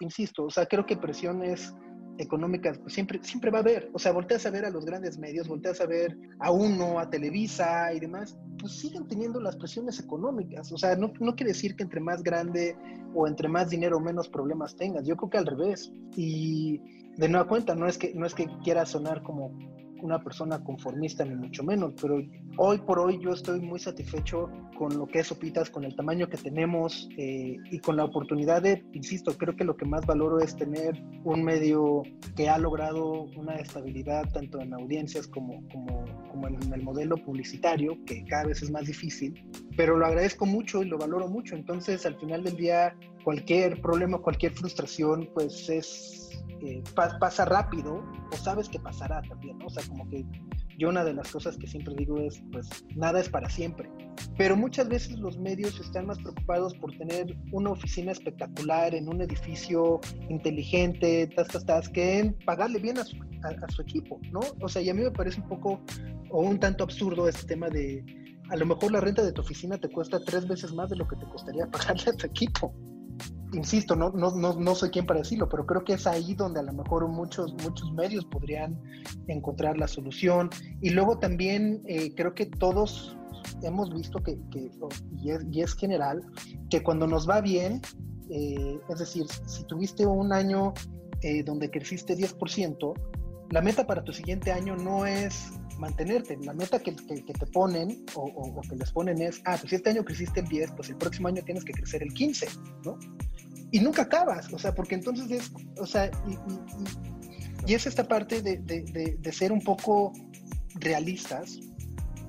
insisto, o sea, creo que presiones económicas pues siempre, siempre va a haber. O sea, volteas a ver a los grandes medios, volteas a ver a uno, a Televisa y demás, pues siguen teniendo las presiones económicas. O sea, no, no quiere decir que entre más grande o entre más dinero menos problemas tengas. Yo creo que al revés. Y de nueva cuenta, no es que, no es que quiera sonar como una persona conformista ni mucho menos, pero hoy por hoy yo estoy muy satisfecho con lo que es Sopitas, con el tamaño que tenemos eh, y con la oportunidad de, insisto, creo que lo que más valoro es tener un medio que ha logrado una estabilidad tanto en audiencias como, como, como en el modelo publicitario, que cada vez es más difícil, pero lo agradezco mucho y lo valoro mucho. Entonces, al final del día, cualquier problema, cualquier frustración, pues es pasa rápido o sabes que pasará también, ¿no? O sea, como que yo una de las cosas que siempre digo es, pues nada es para siempre. Pero muchas veces los medios están más preocupados por tener una oficina espectacular en un edificio inteligente, tas, tas, tas, que en pagarle bien a su, a su equipo, ¿no? O sea, y a mí me parece un poco o un tanto absurdo este tema de, a lo mejor la renta de tu oficina te cuesta tres veces más de lo que te costaría pagarle a tu equipo insisto, no, no, no, no soy quien para decirlo, pero creo que es ahí donde a lo mejor muchos, muchos medios podrían encontrar la solución. Y luego también eh, creo que todos hemos visto que, que y, es, y, es, general, que cuando nos va bien, eh, es decir, si tuviste un año eh, donde creciste 10%, la meta para tu siguiente año no es mantenerte. La meta que, te ponen o, o, que les ponen es, ah, pues este año creciste el 10, pues el próximo año tienes que crecer el 15, ¿no? Y nunca acabas, o sea, porque entonces es, o sea, y, es esta parte de, de, ser un poco realistas.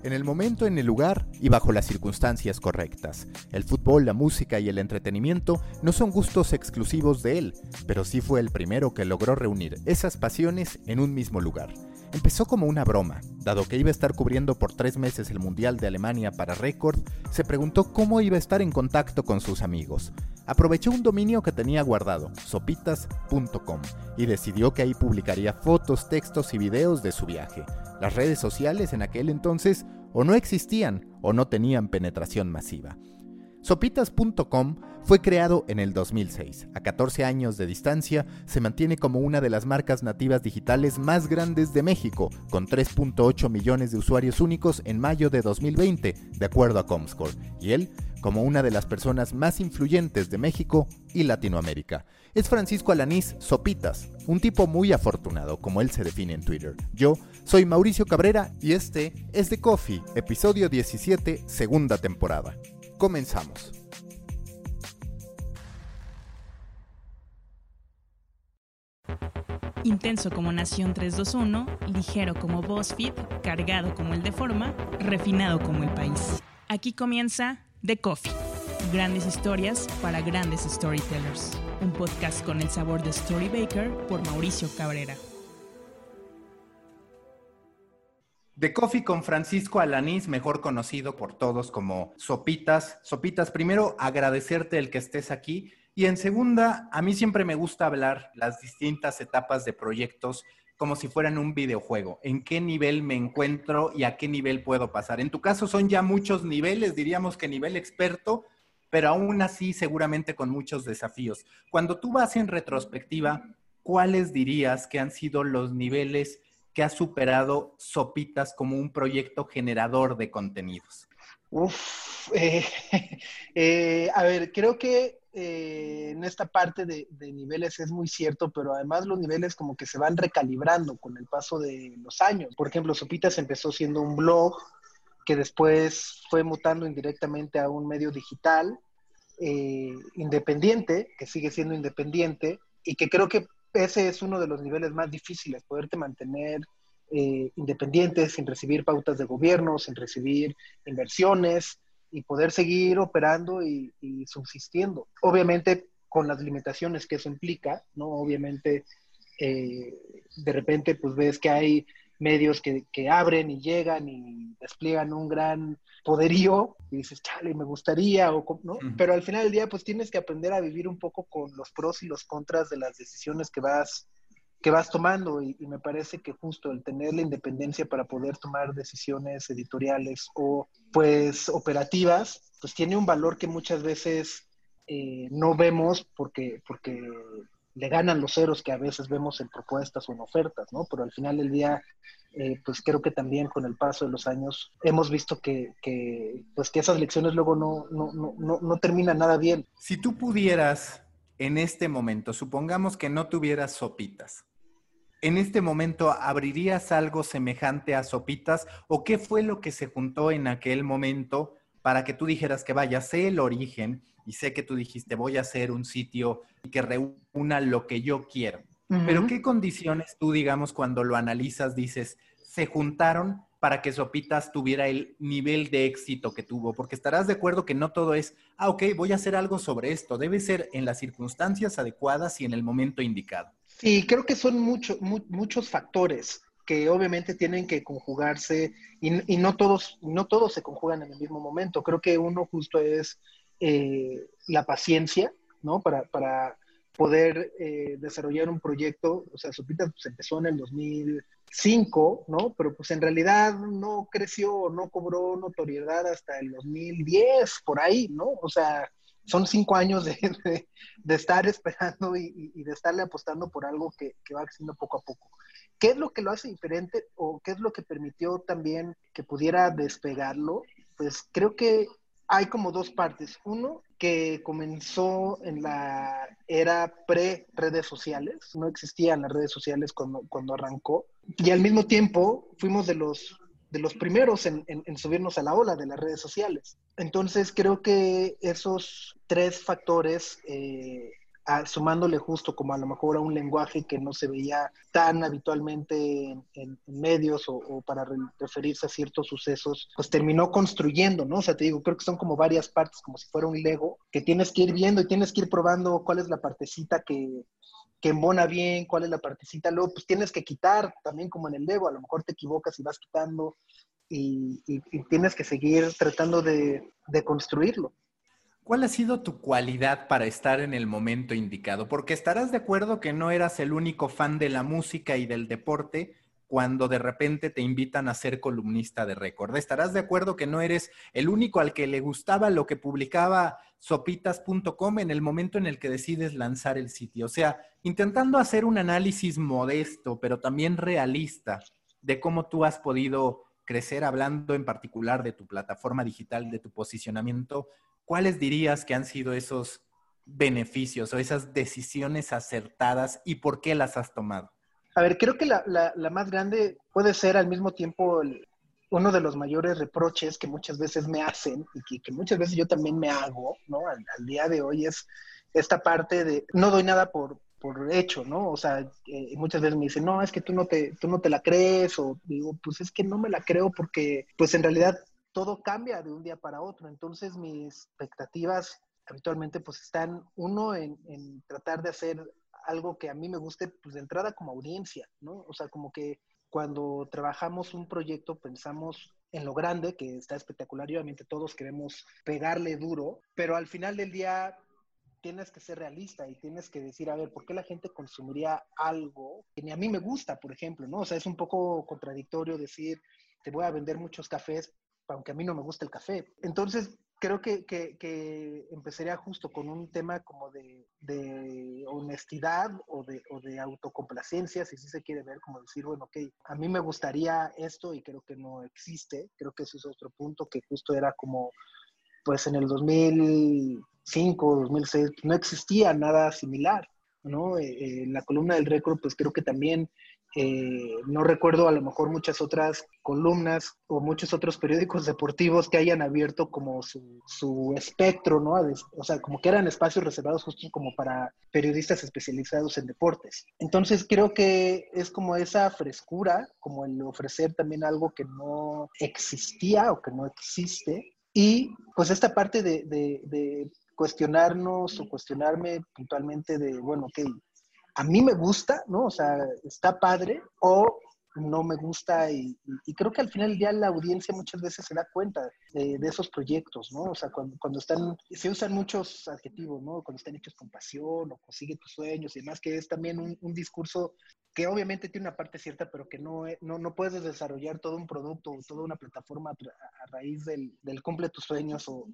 En el momento, en el lugar y bajo las circunstancias correctas. El fútbol, la música y el entretenimiento no son gustos exclusivos de él, pero sí fue el primero que logró reunir esas pasiones en un mismo lugar. Empezó como una broma, dado que iba a estar cubriendo por tres meses el Mundial de Alemania para Record, se preguntó cómo iba a estar en contacto con sus amigos. Aprovechó un dominio que tenía guardado, sopitas.com, y decidió que ahí publicaría fotos, textos y videos de su viaje. Las redes sociales en aquel entonces o no existían o no tenían penetración masiva. Sopitas.com fue creado en el 2006. A 14 años de distancia, se mantiene como una de las marcas nativas digitales más grandes de México, con 3.8 millones de usuarios únicos en mayo de 2020, de acuerdo a Comscore, y él como una de las personas más influyentes de México y Latinoamérica. Es Francisco Alanís Sopitas, un tipo muy afortunado, como él se define en Twitter. Yo soy Mauricio Cabrera y este es The Coffee, episodio 17, segunda temporada. Comenzamos. Intenso como Nación 321, ligero como BuzzFeed, cargado como el de forma, refinado como el país. Aquí comienza The Coffee. Grandes historias para grandes storytellers. Un podcast con el sabor de Story Baker por Mauricio Cabrera. De Coffee con Francisco Alanís, mejor conocido por todos como Sopitas. Sopitas, primero agradecerte el que estés aquí y en segunda, a mí siempre me gusta hablar las distintas etapas de proyectos como si fueran un videojuego. ¿En qué nivel me encuentro y a qué nivel puedo pasar? En tu caso son ya muchos niveles, diríamos que nivel experto, pero aún así seguramente con muchos desafíos. Cuando tú vas en retrospectiva, ¿cuáles dirías que han sido los niveles que ha superado Sopitas como un proyecto generador de contenidos? Uf, eh, eh, a ver, creo que eh, en esta parte de, niveles es muy cierto, pero además los niveles como que se van recalibrando con el paso de los años. Por ejemplo, Sopitas empezó siendo un blog que después fue mutando indirectamente a un medio digital independiente, que sigue siendo independiente, y que creo que ese es uno de los niveles más difíciles, poderte mantener eh, independientes sin recibir pautas de gobierno, sin recibir inversiones y poder seguir operando y, subsistiendo. Obviamente con las limitaciones que eso implica, ¿no? Obviamente eh, de repente pues ves que hay medios que, que, abren y llegan y despliegan un gran poderío y dices, chale, me gustaría, o, ¿no? Pero al final del día, pues tienes que aprender a vivir un poco con los pros y los contras de las decisiones que vas, que vas tomando y, me parece que justo el tener la independencia para poder tomar decisiones editoriales o pues operativas, pues tiene un valor que muchas veces eh, no vemos porque, porque le ganan los ceros que a veces vemos en propuestas o en ofertas, ¿no? Pero al final del día, eh, pues creo que también con el paso de los años hemos visto que, que, pues que esas lecciones luego no, no, no, no terminan nada bien. Si tú pudieras en este momento, supongamos que no tuvieras sopitas, en este momento abrirías algo semejante a sopitas o qué fue lo que se juntó en aquel momento para que tú dijeras que vaya, sé el origen y sé que tú dijiste voy a hacer un sitio que reúna lo que yo quiero. Pero ¿qué condiciones tú, digamos, cuando lo analizas, dices, se juntaron para que Sopitas tuviera el nivel de éxito que tuvo? Porque estarás de acuerdo que no todo es, ah, ok, voy a hacer algo sobre esto. Debe ser en las circunstancias adecuadas y en el momento indicado. Sí, creo que son muchos factores que obviamente tienen que conjugarse y, no, todos, no todos se conjugan en el mismo momento. Creo que uno justo es eh, la paciencia, ¿no? Para, poder eh, desarrollar un proyecto. O sea, Supita pues, empezó en el 2005, ¿no? Pero pues en realidad no creció, no cobró notoriedad hasta el 2010, por ahí, ¿no? O sea, son cinco años de, de, estar esperando y, de estarle apostando por algo que, que va creciendo poco a poco. ¿Qué es lo que lo hace diferente o qué es lo que permitió también que pudiera despegarlo? Pues creo que hay como dos partes. Uno, que comenzó en la era pre-redes sociales, no existían las redes sociales cuando, cuando arrancó, y al mismo tiempo fuimos de los de los primeros en, subirnos a la ola de las redes sociales. Entonces creo que esos tres factores, eh, sumándole justo como a lo mejor a un lenguaje que no se veía tan habitualmente en, medios o, para referirse a ciertos sucesos, pues terminó construyendo, ¿no? O sea, te digo, creo que son como varias partes, como si fuera un Lego, que tienes que ir viendo y tienes que ir probando cuál es la partecita que, que embona bien, cuál es la partecita, luego pues tienes que quitar también como en el Lego, a lo mejor te equivocas y vas quitando y, tienes que seguir tratando de, de, construirlo. ¿Cuál ha sido tu cualidad para estar en el momento indicado? Porque estarás de acuerdo que no eras el único fan de la música y del deporte, cuando de repente te invitan a ser columnista de récord. Estarás de acuerdo que no eres el único al que le gustaba lo que publicaba sopitas.com en el momento en el que decides lanzar el sitio. O sea, intentando hacer un análisis modesto, pero también realista de cómo tú has podido crecer, hablando en particular de tu plataforma digital, de tu posicionamiento, ¿cuáles dirías que han sido esos beneficios o esas decisiones acertadas y por qué las has tomado? A ver, creo que la, la, más grande puede ser al mismo tiempo uno de los mayores reproches que muchas veces me hacen y que, muchas veces yo también me hago, ¿no? Al, día de hoy es esta parte de no doy nada por, por hecho, ¿no? O sea, eh, muchas veces me dicen, no, es que tú no, te, tú no te la crees, o digo, pues es que no me la creo porque, pues en realidad todo cambia de un día para otro, entonces mis expectativas habitualmente pues están, uno, en, en tratar de hacer algo que a mí me guste, pues de entrada como audiencia, ¿no? O sea, como que cuando trabajamos un proyecto pensamos en lo grande, que está espectacular, y obviamente todos queremos pegarle duro, pero al final del día tienes que ser realista y tienes que decir, a ver, ¿por qué la gente consumiría algo que ni a mí me gusta, por ejemplo, ¿no? O sea, es un poco contradictorio decir, te voy a vender muchos cafés, aunque a mí no me gusta el café. Entonces, creo que, que, empezaría justo con un tema como de, de honestidad o de, o de, autocomplacencia, si sí se quiere ver, como decir, bueno, ok, a mí me gustaría esto y creo que no existe. Creo que ese es otro punto que justo era como, pues en el 2005, 2006, no existía nada similar. ¿no? Eh, eh, la columna del récord, pues creo que también eh, no recuerdo a lo mejor muchas otras columnas o muchos otros periódicos deportivos que hayan abierto como su, espectro, ¿no? O sea, como que eran espacios reservados justo como para periodistas especializados en deportes. Entonces creo que es como esa frescura, como el ofrecer también algo que no existía o que no existe. Y pues esta parte de, de cuestionarnos o cuestionarme puntualmente de, bueno, ok, a mí me gusta, ¿no? O sea, está padre, o no me gusta y, creo que al final ya la audiencia muchas veces se da cuenta de, esos proyectos, ¿no? O sea, cuando, cuando, están, se usan muchos adjetivos, ¿no? Cuando están hechos con pasión o consigue tus sueños y demás, que es también un, discurso que obviamente tiene una parte cierta, pero que no, no, no puedes desarrollar todo un producto o toda una plataforma a, raíz del, del, cumple tus sueños o,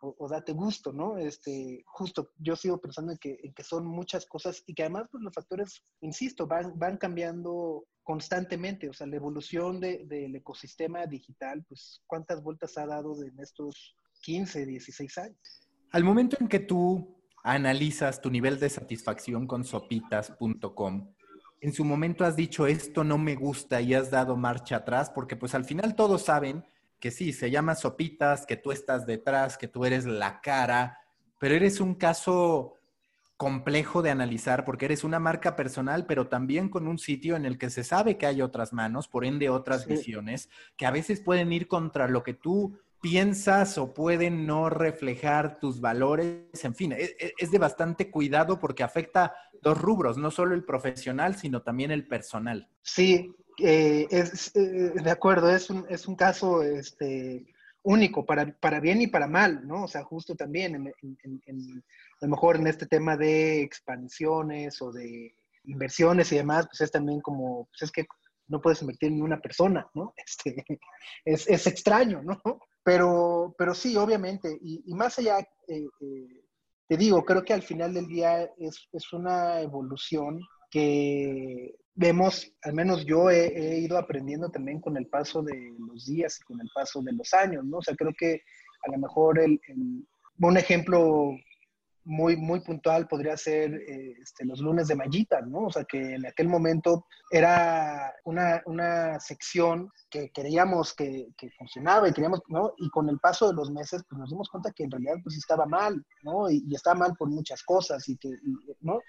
o, date gusto, ¿no? Este, justo, yo sigo pensando en que, en que son muchas cosas y que además pues, los factores, insisto, van, van cambiando constantemente, o sea, la evolución de, del ecosistema digital, pues cuántas vueltas ha dado en estos 15, 16 años. Al momento en que tú analizas tu nivel de satisfacción con sopitas.com, en su momento has dicho esto no me gusta y has dado marcha atrás, porque pues al final todos saben que sí, se llama Sopitas, que tú estás detrás, que tú eres la cara, pero eres un caso complejo de analizar porque eres una marca personal, pero también con un sitio en el que se sabe que hay otras manos, por ende otras visiones, que a veces pueden ir contra lo que tú piensas o pueden no reflejar tus valores. En fin, es, e, es, de bastante cuidado porque afecta dos rubros, no solo el profesional, sino también el personal. Sí, eh, es, eh, de acuerdo, es un, es un caso este, único para, para bien y para mal, ¿no? O sea, justo también, en, a lo mejor en este tema de expansiones o de inversiones y demás, pues es también como, pues es que no puedes invertir en una persona, ¿no? Este, es, es extraño, ¿no? Pero, pero sí, obviamente, y, más allá, eh, te digo, creo que al final del día es, una evolución que vemos, al menos yo he, ido aprendiendo también con el paso de los días y con el paso de los años, ¿no? O sea, creo que a lo mejor el, un ejemplo muy, muy puntual podría ser eh, este, los lunes de mallitas, ¿no? O sea, que en aquel momento era una, una sección que queríamos que, que, funcionaba y queríamos, ¿no? Y con el paso de los meses, pues nos dimos cuenta que en realidad pues estaba mal, ¿no? Y, estaba mal por muchas cosas y que, ¿no?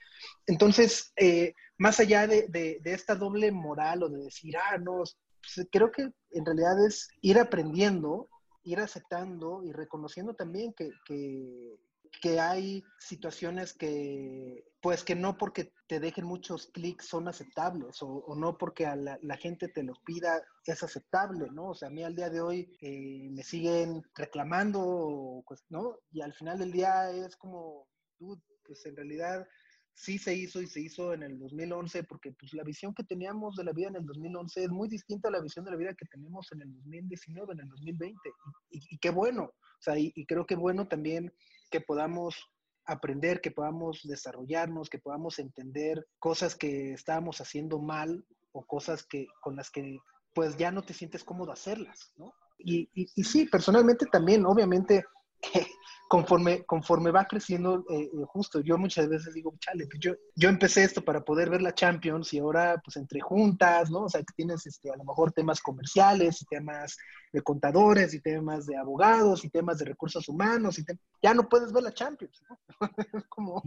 Entonces, eh, más allá de, de, de, esta doble moral o de decir, ah, no, pues, creo que en realidad es ir aprendiendo ir aceptando y reconociendo también que, que, que hay situaciones que, pues que no porque te dejen muchos clics son aceptables o, no porque a la, gente te los pida es aceptable, ¿no? O sea, a mí al día de hoy eh, me siguen reclamando, pues, ¿no? Y al final del día es como, tú, pues en realidad sí se hizo y se hizo en el 2011 porque pues la visión que teníamos de la vida en el 2011 es muy distinta a la visión de la vida que tenemos en el 2019, en el 2020. Y, qué bueno, o sea, y, y creo que bueno también que podamos aprender, que podamos desarrollarnos, que podamos entender cosas que estábamos haciendo mal o cosas que con las que pues ya no te sientes cómodo hacerlas, ¿no? Y, y, y sí, personalmente también, obviamente, que conforme, conforme va creciendo, eh, eh, justo, yo muchas veces digo, chale, pues yo, yo empecé esto para poder ver la Champions y ahora pues entre juntas, ¿no? O sea, que tienes este, a lo mejor temas comerciales y temas de contadores y temas de abogados y temas de recursos humanos y ya no puedes ver la Champions, ¿no? como...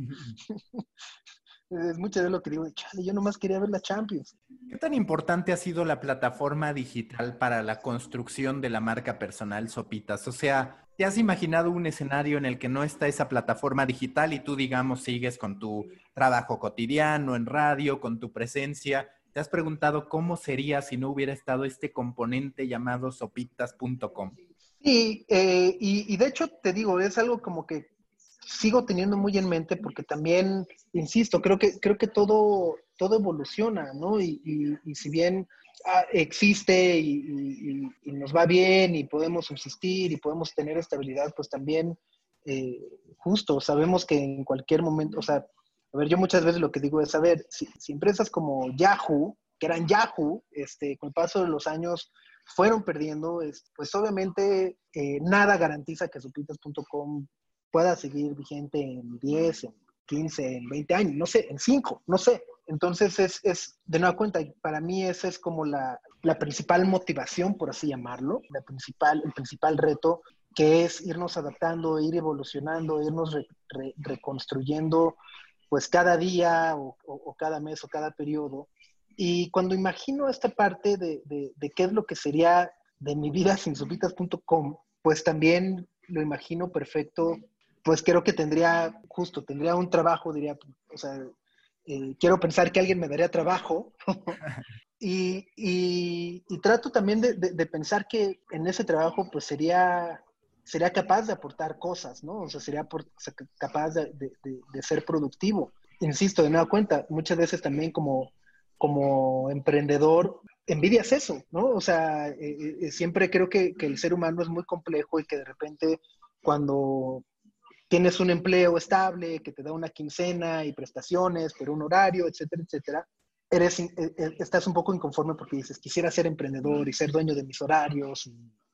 es mucho de lo que digo, chale, yo nomás quería ver la Champions. ¿Qué tan importante ha sido la plataforma digital para la construcción de la marca personal Sopitas? O sea, ¿te has imaginado un escenario en el que no está esa plataforma digital y tú, digamos, sigues con tu trabajo cotidiano en radio, con tu presencia? ¿Te has preguntado cómo sería si no hubiera estado este componente llamado sopitas.com? Sí, eh, y, de hecho te digo, es algo como que sigo teniendo muy en mente porque también, insisto, creo que, creo que todo, todo evoluciona, ¿no? Y, si bien existe y, nos va bien y podemos subsistir y podemos tener estabilidad, pues también, eh, justo, sabemos que en cualquier momento, o sea, a ver, yo muchas veces lo que digo es, a ver, si, empresas como Yahoo, que eran Yahoo, este, con el paso de los años fueron perdiendo, pues obviamente eh, nada garantiza que supitas.com pueda seguir vigente en 10, en 15, en 20 años, no sé, en 5, no sé. Entonces es, es, de nueva cuenta, para mí esa es como la, la principal motivación, por así llamarlo, la principal, el principal reto, que es irnos adaptando, ir evolucionando, irnos reconstruyendo, pues cada día o, cada mes o cada periodo. Y cuando imagino esta parte de, de, qué es lo que sería de mi vida sin subitas.com, pues también lo imagino perfecto pues creo que tendría, justo, tendría un trabajo, diría, o sea, eh, quiero pensar que alguien me daría trabajo. y, y, trato también de, de, pensar que en ese trabajo, pues sería, sería capaz de aportar cosas, ¿no? O sea, sería por, capaz de, de, ser productivo. Insisto, de nueva cuenta, muchas veces también como como emprendedor, envidias eso, ¿no? O sea, eh, eh, siempre creo que, que, el ser humano es muy complejo y que de repente cuando tienes un empleo estable, que te da una quincena y prestaciones, pero un horario, etcétera, etcétera, eres, eh, estás un poco inconforme porque dices, quisiera ser emprendedor y ser dueño de mis horarios,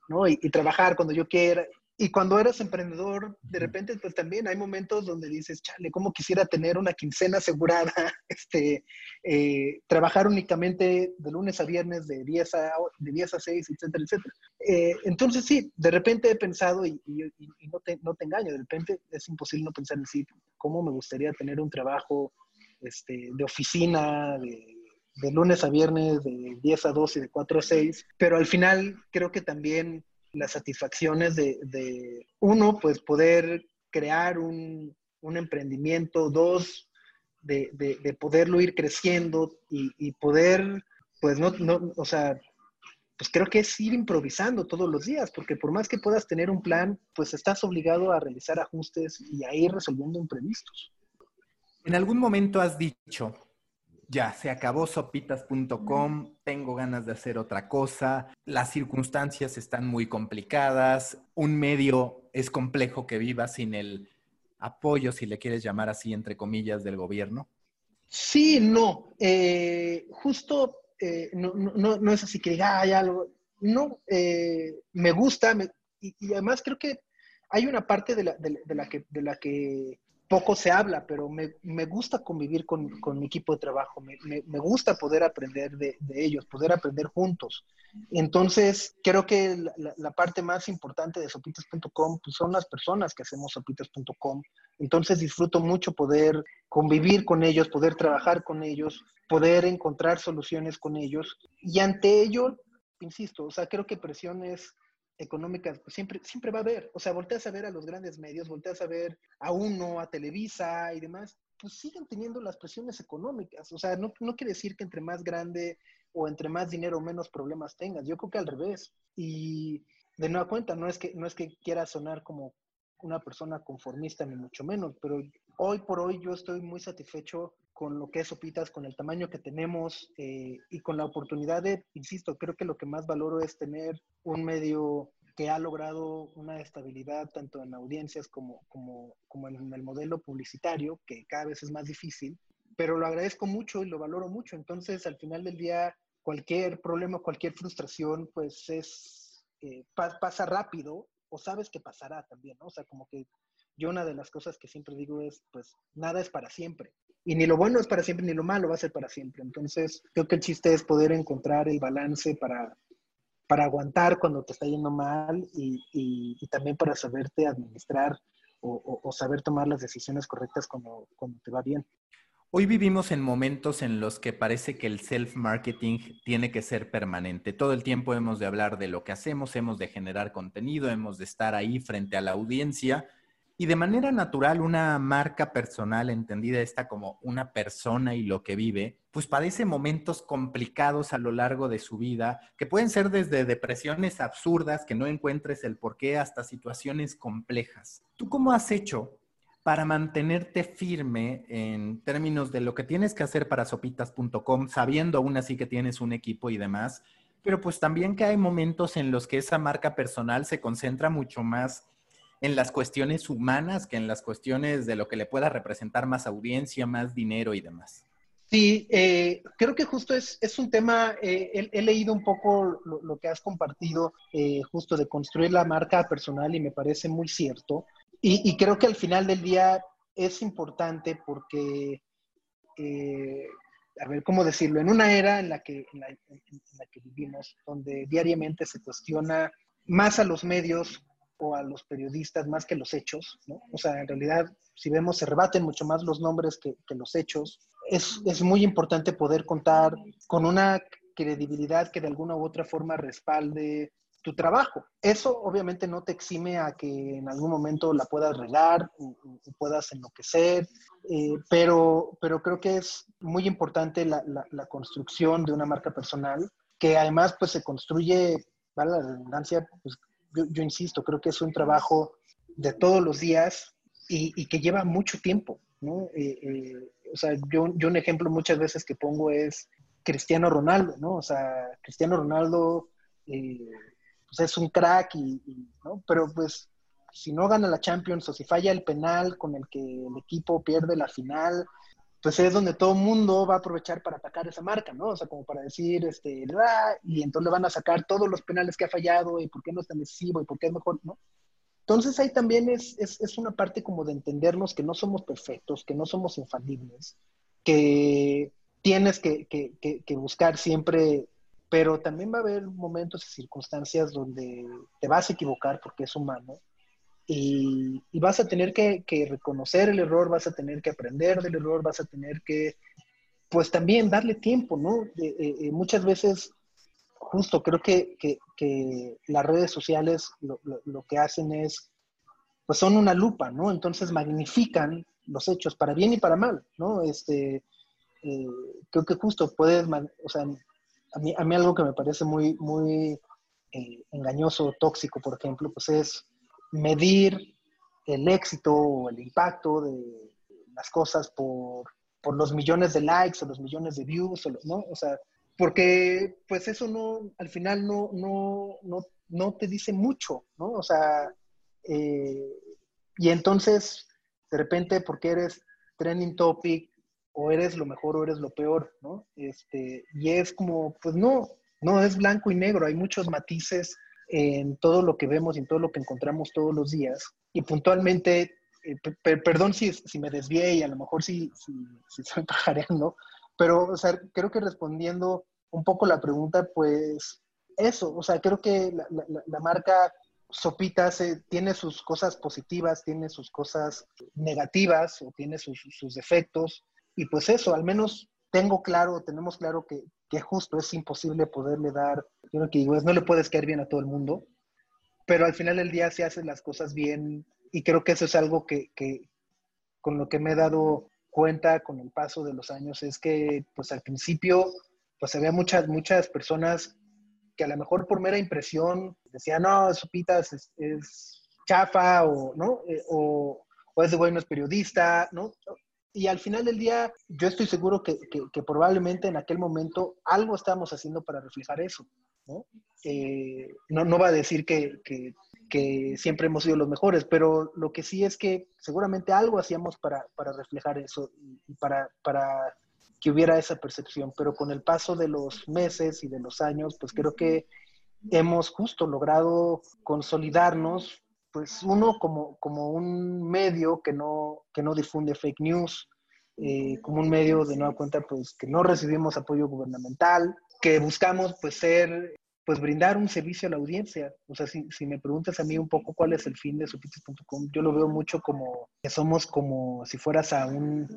¿no? Y, y trabajar cuando yo quiera y cuando eres emprendedor, de repente, pues también hay momentos donde dices, chale, ¿cómo quisiera tener una quincena asegurada? Este, eh, trabajar únicamente de lunes a viernes de 10 a, de 10 a 6, etcétera, etcétera. Eh, entonces, sí, de repente he pensado, y, no, te, no, te, engaño, de repente es imposible no pensar en sí, ¿cómo me gustaría tener un trabajo este, de oficina, de, de lunes a viernes, de 10 a 2 y de 4 a 6? Pero al final creo que también las satisfacciones de, uno, pues poder crear un, emprendimiento, dos, de, poderlo ir creciendo y, poder, pues no, no, o sea, pues creo que es ir improvisando todos los días, porque por más que puedas tener un plan, pues estás obligado a realizar ajustes y a ir resolviendo imprevistos. En algún momento has dicho, ya, se acabó sopitas.com, tengo ganas de hacer otra cosa, las circunstancias están muy complicadas, un medio es complejo que viva sin el apoyo, si le quieres llamar así, entre comillas, del gobierno. Sí, no, eh, justo eh, no, es así que diga, hay algo, no, eh, me gusta y, además creo que hay una parte de la, de la que poco se habla, pero me, me gusta convivir con, con, mi equipo de trabajo, me, me, gusta poder aprender de, ellos, poder aprender juntos. Entonces, creo que la, la parte más importante de sopitas.com pues son las personas que hacemos sopitas.com. Entonces, disfruto mucho poder convivir con ellos, poder trabajar con ellos, poder encontrar soluciones con ellos. Y ante ello, insisto, o sea, creo que presión es económicas, pues siempre, siempre va a haber. O sea, volteas a ver a los grandes medios, volteas a ver a uno, a Televisa y demás, pues siguen teniendo las presiones económicas. O sea, no, no quiere decir que entre más grande o entre más dinero menos problemas tengas. Yo creo que al revés. Y de nueva cuenta, no es que, no es que quiera sonar como una persona conformista, ni mucho menos, pero hoy por hoy yo estoy muy satisfecho con lo que es Sopitas, con el tamaño que tenemos eh, y con la oportunidad de, insisto, creo que lo que más valoro es tener un medio que ha logrado una estabilidad tanto en audiencias como, como, como en el modelo publicitario, que cada vez es más difícil, pero lo agradezco mucho y lo valoro mucho. Entonces, al final del día, cualquier problema, cualquier frustración, pues es, eh, pasa rápido o sabes que pasará también, ¿no? O sea, como que yo una de las cosas que siempre digo es, pues, nada es para siempre y ni lo bueno es para siempre, ni lo malo va a ser para siempre. Entonces, creo que el chiste es poder encontrar el balance para, para aguantar cuando te está yendo mal y, y, también para saberte administrar o, o, saber tomar las decisiones correctas cuando, cuando te va bien. Hoy vivimos en momentos en los que parece que el self-marketing tiene que ser permanente. Todo el tiempo hemos de hablar de lo que hacemos, hemos de generar contenido, hemos de estar ahí frente a la audiencia y de manera natural, una marca personal, entendida esta como una persona y lo que vive, pues padece momentos complicados a lo largo de su vida, que pueden ser desde depresiones absurdas, que no encuentres el porqué, hasta situaciones complejas. ¿Tú cómo has hecho para mantenerte firme en términos de lo que tienes que hacer para sopitas.com, sabiendo aún así que tienes un equipo y demás? Pero pues también que hay momentos en los que esa marca personal se concentra mucho más en las cuestiones humanas que en las cuestiones de lo que le pueda representar más audiencia, más dinero y demás. Sí, eh, creo que justo es, es un tema, eh, he, leído un poco lo, que has compartido, eh, justo de construir la marca personal y me parece muy cierto. Y, creo que al final del día es importante porque, a ver, ¿cómo decirlo? En una era en la, que, en la, en la que vivimos, donde diariamente se cuestiona más a los medios o a los periodistas más que los hechos, ¿no? O sea, en realidad, si vemos, se rebaten mucho más los nombres que, los hechos. Es, es, muy importante poder contar con una credibilidad que de alguna u otra forma respalde tu trabajo. Eso obviamente no te exime a que en algún momento la puedas regar o, puedas enloquecer, eh, pero, pero creo que es muy importante la, la, construcción de una marca personal que además pues se construye, vale la redundancia, pues yo, insisto, creo que es un trabajo de todos los días y, que lleva mucho tiempo, ¿no? Eh, eh, o sea, yo, yo, un ejemplo muchas veces que pongo es Cristiano Ronaldo, ¿no? O sea, Cristiano Ronaldo eh, pues es un crack, y, ¿no? Pero pues si no gana la Champions o si falla el penal con el que el equipo pierde la final, pues es donde todo el mundo va a aprovechar para atacar esa marca, ¿no? O sea, como para decir, este, y entonces van a sacar todos los penales que ha fallado y por qué no es tan decisivo y por qué es mejor, ¿no? Entonces ahí también es, es, una parte como de entendernos que no somos perfectos, que no somos infalibles, que tienes que, que, que, buscar siempre, pero también va a haber momentos y circunstancias donde te vas a equivocar porque es humano y, vas a tener que, reconocer el error, vas a tener que aprender del error, vas a tener que, pues también darle tiempo, ¿no? Eh, eh, muchas veces justo creo que, las redes sociales lo, que hacen es, pues son una lupa, ¿no? Entonces magnifican los hechos para bien y para mal, ¿no? Este, eh, creo que justo puedes, o sea, a mí, a mí algo que me parece muy, muy eh, engañoso, tóxico, por ejemplo, pues es medir el éxito o el impacto de las cosas por, por los millones de likes o los millones de views, ¿no? O sea, porque pues eso no, al final no, no, no, no te dice mucho, ¿no? O sea, eh, y entonces, de repente, porque eres trending topic, o eres lo mejor o eres lo peor, ¿no? Este, y es como, pues no, no es blanco y negro, hay muchos matices en todo lo que vemos y en todo lo que encontramos todos los días. Y puntualmente, eh, perdón si, si, me desvié y a lo mejor si, si, si estoy pajareando, pero, o sea, creo que respondiendo un poco la pregunta, pues eso, o sea, creo que la, marca Sopitas tiene sus cosas positivas, tiene sus cosas negativas o tiene sus, sus defectos. Y pues eso, al menos tengo claro, tenemos claro que, que justo es imposible poderle dar, yo lo digo es, no le puedes caer bien a todo el mundo, pero al final del día se hacen las cosas bien y creo que eso es algo que, que con lo que me he dado cuenta con el paso de los años es que, pues al principio, pues había muchas, muchas personas que a lo mejor por mera impresión decían, no, Sopitas es, es chafa o, ¿no? Eh, o, o ese güey no es periodista, ¿no? Y al final del día, yo estoy seguro que, que, probablemente en aquel momento algo estábamos haciendo para reflejar eso, ¿no? Eh, no, no, va a decir que, que, siempre hemos sido los mejores, pero lo que sí es que seguramente algo hacíamos para, para reflejar eso y para, para que hubiera esa percepción, pero con el paso de los meses y de los años, pues creo que hemos justo logrado consolidarnos, pues uno como, como un medio que no, que no difunde fake news, eh, como un medio de nueva cuenta, pues que no recibimos apoyo gubernamental, que buscamos pues ser pues brindar un servicio a la audiencia. O sea, si, si me preguntas a mí un poco cuál es el fin de supitis.com, yo lo veo mucho como que somos como si fueras a un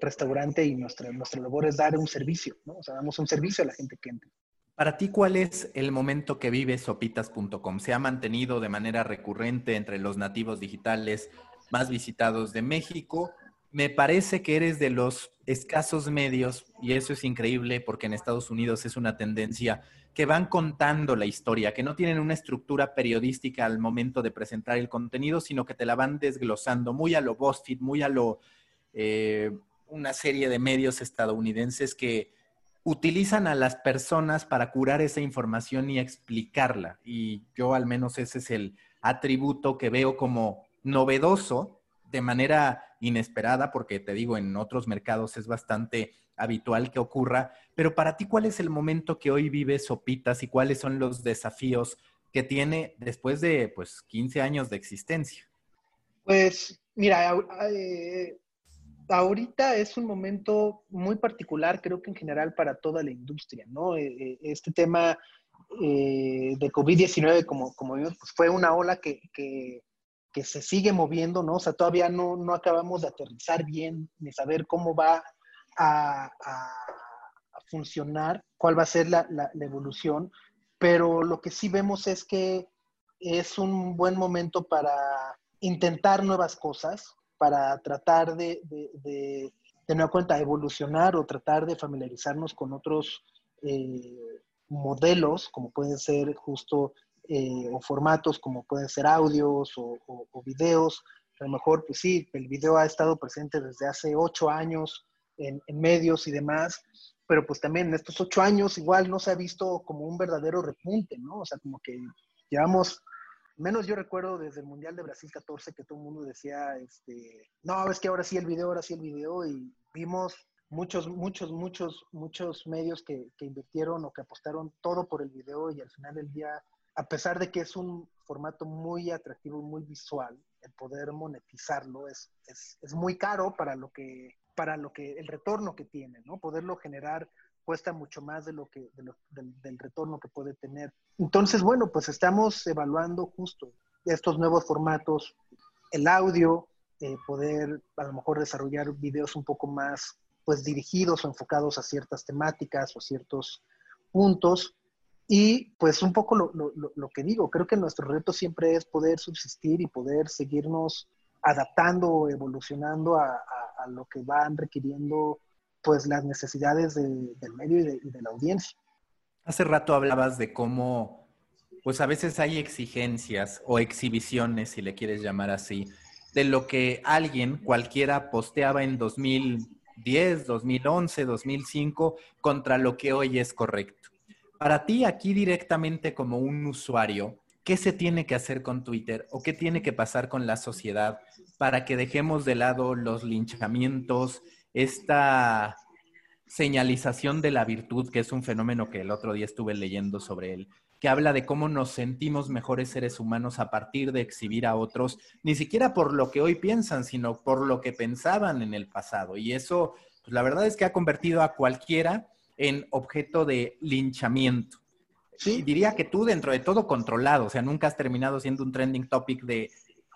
restaurante y nuestra, nuestra labor es dar un servicio, ¿no? O sea, damos un servicio a la gente que entra. Para ti, ¿cuál es el momento que vive sopitas.com? ¿Se ha mantenido de manera recurrente entre los nativos digitales más visitados de México? Me parece que eres de los escasos medios, y eso es increíble porque en Estados Unidos es una tendencia que van contando la historia, que no tienen una estructura periodística al momento de presentar el contenido, sino que te la van desglosando muy a lo BuzzFeed, muy a lo eh, una serie de medios estadounidenses que utilizan a las personas para curar esa información y explicarla. Y yo al menos ese es el atributo que veo como novedoso de manera inesperada, porque te digo, en otros mercados es bastante habitual que ocurra, pero para ti, ¿cuál es el momento que hoy vive Sopitas y cuáles son los desafíos que tiene después de pues 15 años de existencia? Pues mira, eh, ahorita es un momento muy particular, creo que en general para toda la industria, ¿no? Eh, eh, este tema de COVID-19, como, como vimos, pues fue una ola que, que, que, se sigue moviendo, ¿no? O sea, todavía no, no acabamos de aterrizar bien, ni saber cómo va a, funcionar, cuál va a ser la, evolución, pero lo que sí vemos es que es un buen momento para intentar nuevas cosas, para tratar de, de, de, cuenta, evolucionar o tratar de familiarizarnos con otros eh, modelos, como pueden ser justo, eh, o formatos como pueden ser audios o, o, videos. A lo mejor, pues sí, el video ha estado presente desde hace ocho años en, medios y demás, pero pues también en estos ocho años igual no se ha visto como un verdadero repunte, ¿no? O sea, como que llevamos, menos yo recuerdo desde el Mundial de Brasil 14 que todo el mundo decía, este, no, es que ahora sí el video, ahora sí el video, y vimos muchos, muchos, muchos, muchos medios que, que invirtieron o que apostaron todo por el video y al final del día, a pesar de que es un formato muy atractivo, muy visual, el poder monetizarlo es, es, es muy caro para lo que para lo que el retorno que tiene, ¿no? Poderlo generar cuesta mucho más de lo que del, retorno que puede tener. Entonces, bueno, pues estamos evaluando justo estos nuevos formatos, el audio, eh, poder a lo mejor desarrollar videos un poco más pues dirigidos o enfocados a ciertas temáticas o ciertos puntos. Y pues un poco lo, lo, lo que digo, creo que nuestro reto siempre es poder subsistir y poder seguirnos adaptando o evolucionando a, a, lo que van requiriendo pues las necesidades de, del medio y de, y de, la audiencia. Hace rato hablabas de cómo pues a veces hay exigencias o exhibiciones, si le quieres llamar así, de lo que alguien, cualquiera, posteaba en 2010, 2011, 2005 contra lo que hoy es correcto. Para ti, aquí directamente como un usuario, ¿qué se tiene que hacer con Twitter o qué tiene que pasar con la sociedad para que dejemos de lado los linchamientos, esta señalización de la virtud, que es un fenómeno que el otro día estuve leyendo sobre él, que habla de cómo nos sentimos mejores seres humanos a partir de exhibir a otros, ni siquiera por lo que hoy piensan, sino por lo que pensaban en el pasado. Y eso, pues la verdad es que ha convertido a cualquiera en objeto de linchamiento. Sí. diría que tú dentro de todo controlado, o sea, nunca has terminado siendo un trending topic de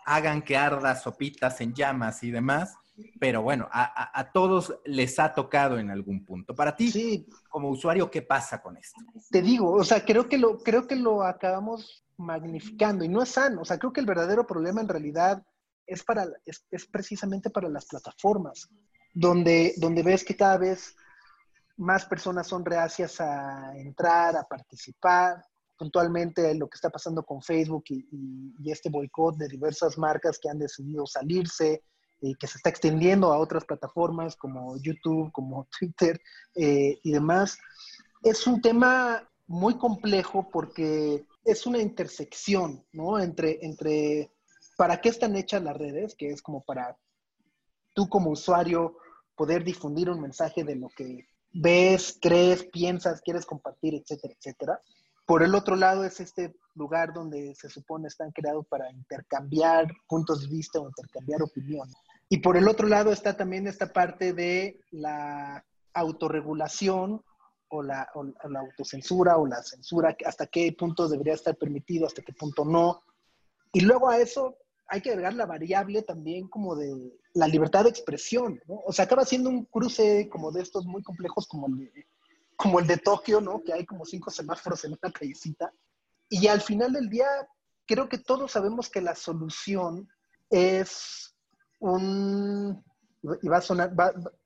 hagan que arda sopitas en llamas y demás, pero bueno, a, a, a, todos les ha tocado en algún punto. Para ti, sí. como usuario, ¿qué pasa con esto? Te digo, o sea, creo que lo, creo que lo acabamos magnificando y no es sano. O sea, creo que el verdadero problema en realidad es, para, es, es precisamente para las plataformas, donde, donde ves que cada vez más personas son reacias a entrar, a participar. Puntualmente lo que está pasando con Facebook y, este boicot de diversas marcas que han decidido salirse y que se está extendiendo a otras plataformas como YouTube, como Twitter eh, y demás. Es un tema muy complejo porque es una intersección, ¿no? Entre, entre para qué están hechas las redes, que es como para tú como usuario poder difundir un mensaje de lo que ves, crees, piensas, quieres compartir, etcétera, etcétera. Por el otro lado es este lugar donde se supone están creados para intercambiar puntos de vista o intercambiar opiniones. Y por el otro lado está también esta parte de la autorregulación o la, o la autocensura o la censura, hasta qué punto debería estar permitido, hasta qué punto no. Y luego a eso hay que agregar la variable también como de la libertad de expresión. O sea, acaba siendo un cruce como de estos muy complejos como el de, Tokio, ¿no? Que hay como cinco semáforos en una callecita. Y al final del día, creo que todos sabemos que la solución es un... Y va a sonar,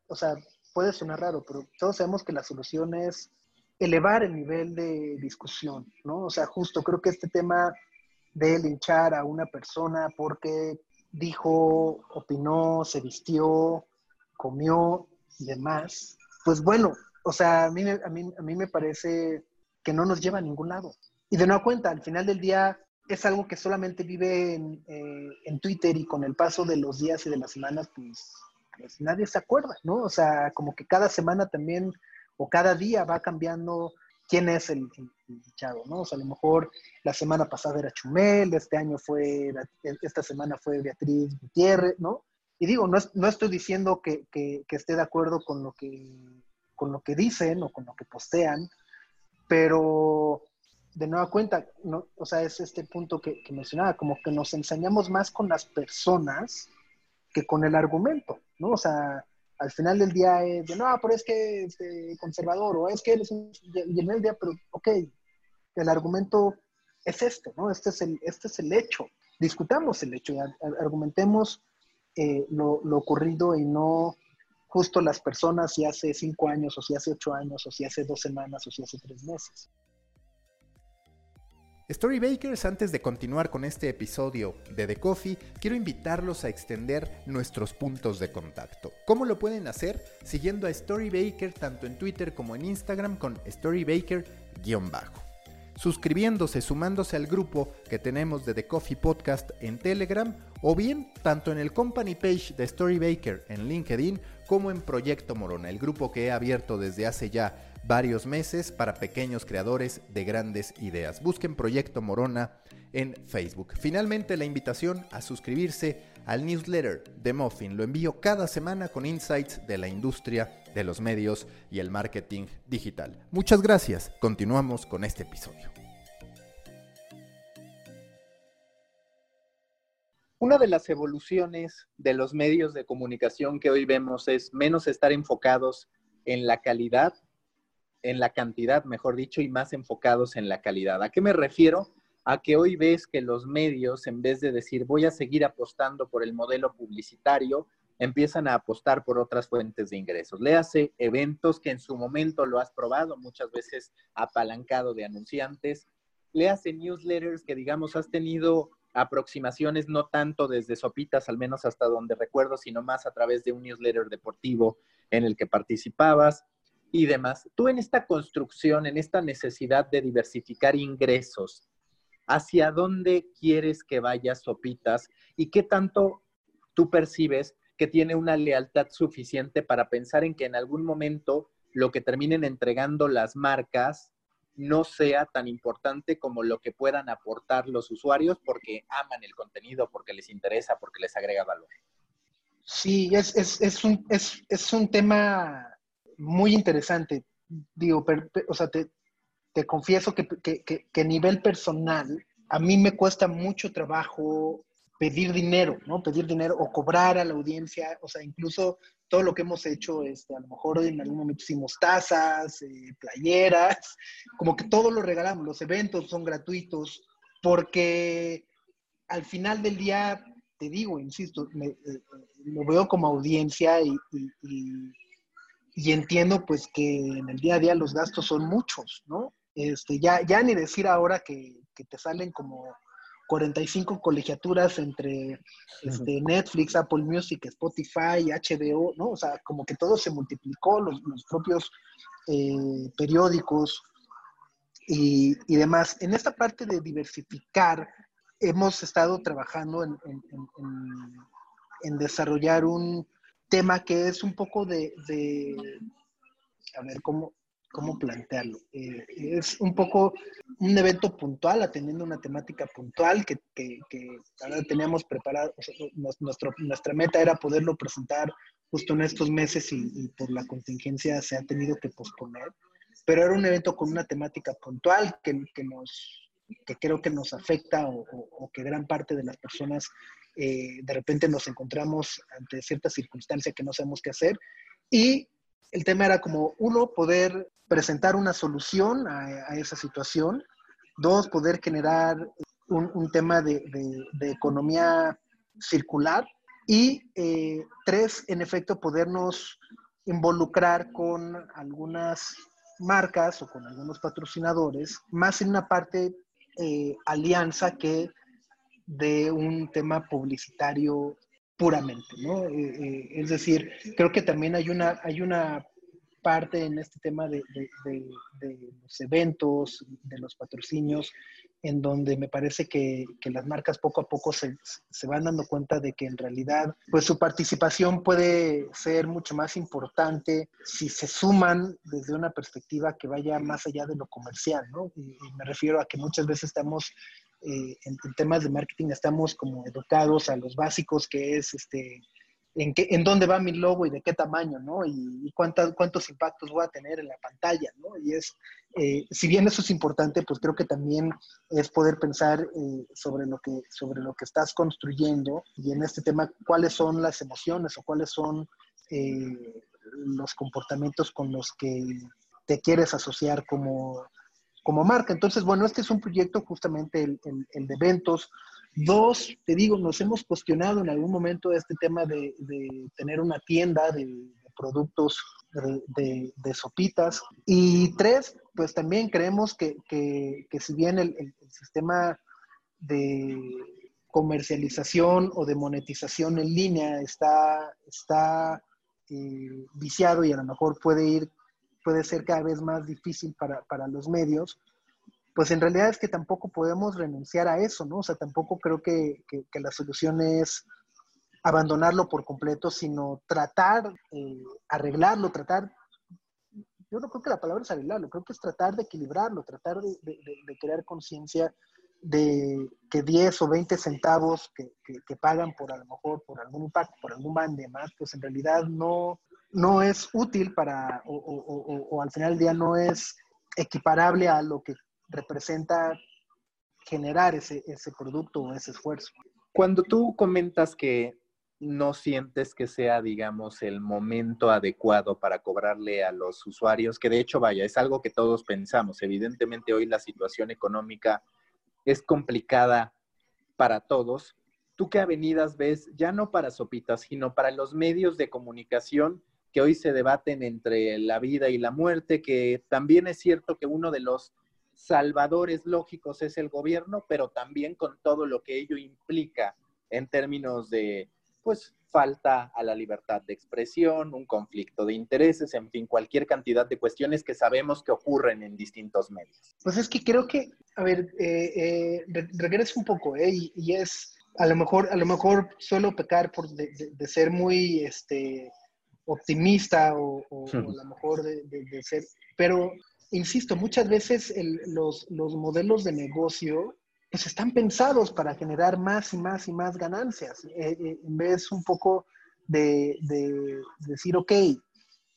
o sea, puede sonar raro, pero todos sabemos que la solución es elevar el nivel de discusión, ¿no? O sea, justo creo que este tema de linchar a una persona porque dijo, opinó, se vistió, comió y demás, pues bueno, o sea, a mí, a mí, a mí me parece que no nos lleva a ningún lado. Y de nueva cuenta, al final del día es algo que solamente vive en, eh, en Twitter y con el paso de los días y de las semanas, pues, pues nadie se acuerda, ¿no? O sea, como que cada semana también o cada día va cambiando quién es el, chavo, ¿no? O sea, a lo mejor la semana pasada era Chumel, este año fue, esta semana fue Beatriz Gutiérrez, ¿no? Y digo, no, es, no estoy diciendo que, que, esté de acuerdo con lo que, con lo que dicen o con lo que postean, pero de nueva cuenta, ¿no? o sea, es este punto que, mencionaba, como que nos enseñamos más con las personas que con el argumento, ¿no? O sea, al final del día es de, no, pero es que es este, conservador, o es que él es un... Y el día, pero, ok, el argumento es este, ¿no? Este es el, este es el hecho. Discutamos el hecho, argumentemos eh, lo, ocurrido y no justo las personas si hace cinco años, o si hace ocho años, o si hace dos semanas, o si hace tres meses. Storybakers, antes de continuar con este episodio de The Coffee, quiero invitarlos a extender nuestros puntos de contacto. ¿Cómo lo pueden hacer? Siguiendo a Storybaker tanto en Twitter como en Instagram con Storybaker-bajo. Suscribiéndose, sumándose al grupo que tenemos de The Coffee Podcast en Telegram o bien tanto en el company page de Storybaker en LinkedIn como en Proyecto Morona, el grupo que he abierto desde hace ya varios meses para pequeños creadores de grandes ideas. Busquen Proyecto Morona en Facebook. Finalmente la invitación a suscribirse al newsletter de Muffin. Lo envío cada semana con insights de la industria de los medios y el marketing digital. Muchas gracias. Continuamos con este episodio. Una de las evoluciones de los medios de comunicación que hoy vemos es menos estar enfocados en la calidad en la cantidad, mejor dicho, y más enfocados en la calidad. ¿A qué me refiero? A que hoy ves que los medios, en vez de decir voy a seguir apostando por el modelo publicitario, empiezan a apostar por otras fuentes de ingresos. Léase eventos que en su momento lo has probado, muchas veces apalancado de anunciantes. Léase newsletters que, digamos, has tenido aproximaciones no tanto desde Sopitas, al menos hasta donde recuerdo, sino más a través de un newsletter deportivo en el que participabas y demás. Tú en esta construcción, en esta necesidad de diversificar ingresos, ¿hacia dónde quieres que vaya Sopitas y qué tanto tú percibes que tiene una lealtad suficiente para pensar en que en algún momento lo que terminen entregando las marcas no sea tan importante como lo que puedan aportar los usuarios porque aman el contenido, porque les interesa, porque les agrega valor. Sí, es, es, es, un, es, un tema muy interesante. Digo, o sea, te, confieso que, a nivel personal, a mí me cuesta mucho trabajo pedir dinero, ¿no? Pedir dinero o cobrar a la audiencia, o sea, incluso todo lo que hemos hecho, este, a lo mejor en algún momento hicimos tazas, eh, playeras, como que todo lo regalamos, los eventos son gratuitos, porque al final del día, te digo, insisto, eh, eh, lo veo como audiencia y entiendo pues que en el día a día los gastos son muchos, ¿no? Este, ya, ya ni decir ahora que, te salen como 45 colegiaturas entre este, Netflix, Apple Music, Spotify, HBO, ¿no? O sea, como que todo se multiplicó, los, propios eh, periódicos y, demás. En esta parte de diversificar, hemos estado trabajando en desarrollar un, tema que es un poco de, a ver, ¿cómo, cómo plantearlo? Eh, es un poco un evento puntual, atendiendo una temática puntual que, que, teníamos preparado, nuestra meta era poderlo presentar justo en estos meses y, por la contingencia se ha tenido que posponer, pero era un evento con una temática puntual que, nos que creo que nos afecta o, o que gran parte de las personas eh, de repente nos encontramos ante cierta circunstancia que no sabemos qué hacer. Y el tema era como, uno, poder presentar una solución a, esa situación. Dos, poder generar un, tema de, economía circular. Y eh, tres, en efecto, podernos involucrar con algunas marcas o con algunos patrocinadores, más en una parte eh, alianza que de un tema publicitario puramente, ¿no? Eh, es decir, creo que también hay una, hay una parte en este tema de, los eventos, de los patrocinios, en donde me parece que, las marcas poco a poco se, se, van dando cuenta de que en realidad, pues su participación puede ser mucho más importante si se suman desde una perspectiva que vaya más allá de lo comercial, ¿no? y me refiero a que muchas veces estamos eh, en, temas de marketing estamos como educados a los básicos, que es este, en, dónde va mi logo y de qué tamaño, ¿no? Y, cuántos impactos voy a tener en la pantalla, ¿no? Y es, eh, si bien eso es importante, pues creo que también es poder pensar eh, sobre, lo que, sobre lo que estás construyendo y en este tema, cuáles son las emociones o cuáles son los comportamientos con los que te quieres asociar como, como marca. Entonces, bueno, este es un proyecto justamente el, de eventos. Dos, te digo, nos hemos cuestionado en algún momento este tema de, tener una tienda de, productos de, sopitas. Y tres, pues también creemos que, si bien el, sistema de comercialización o de monetización en línea está, está eh, viciado y a lo mejor puede ir, puede ser cada vez más difícil para, para los medios, pues en realidad es que tampoco podemos renunciar a eso, ¿no? O sea, tampoco creo que, la solución es abandonarlo por completo, sino tratar, eh, arreglarlo, tratar, yo no creo que la palabra es arreglarlo, creo que es tratar de equilibrarlo, tratar de, crear conciencia de que 10 o 20 centavos que, pagan por a lo mejor por algún impacto, por algún ban de más, pues en realidad no, no es útil para, o, o al final del día no es equiparable a lo que representa generar ese, ese producto o ese esfuerzo. Cuando tú comentas que no sientes que sea, digamos, el momento adecuado para cobrarle a los usuarios, que de hecho, vaya, es algo que todos pensamos. Evidentemente hoy la situación económica es complicada para todos. ¿Tú qué avenidas ves, ya no para Sopitas, sino para los medios de comunicación que hoy se debaten entre la vida y la muerte, que también es cierto que uno de los salvadores lógicos es el gobierno, pero también con todo lo que ello implica en términos de, pues, falta a la libertad de expresión, un conflicto de intereses, en fin, cualquier cantidad de cuestiones que sabemos que ocurren en distintos medios. Pues es que creo que, a ver, eh, eh regreso un poco, ¿eh? Y, es, a lo mejor, a lo mejor suelo pecar por de, ser muy, este, optimista o, a lo mejor de, de, ser, pero insisto, muchas veces los, modelos de negocio pues están pensados para generar más y más y más ganancias, eh, eh, en vez un poco de, decir, ok,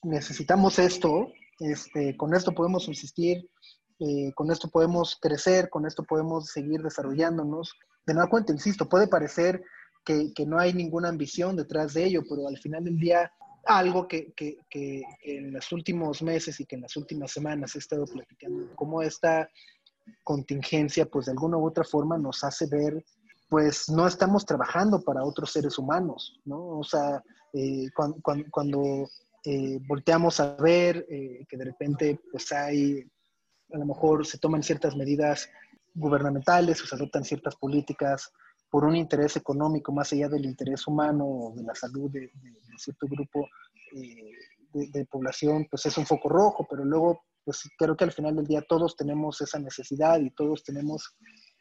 necesitamos esto, este, con esto podemos subsistir, eh, con esto podemos crecer, con esto podemos seguir desarrollándonos. De nueva cuenta, insisto, puede parecer que no hay ninguna ambición detrás de ello, pero al final del día algo que, que, que, en los últimos meses y que en las últimas semanas he estado platicando, cómo esta contingencia, pues de alguna u otra forma nos hace ver, pues no estamos trabajando para otros seres humanos, ¿no? O sea, eh, cuando, cuando, eh, volteamos a ver eh, que de repente, pues hay, a lo mejor se toman ciertas medidas gubernamentales o se adoptan ciertas políticas por un interés económico más allá del interés humano o de la salud de, cierto grupo eh, de, población, pues es un foco rojo, pero luego, pues creo que al final del día todos tenemos esa necesidad y todos tenemos...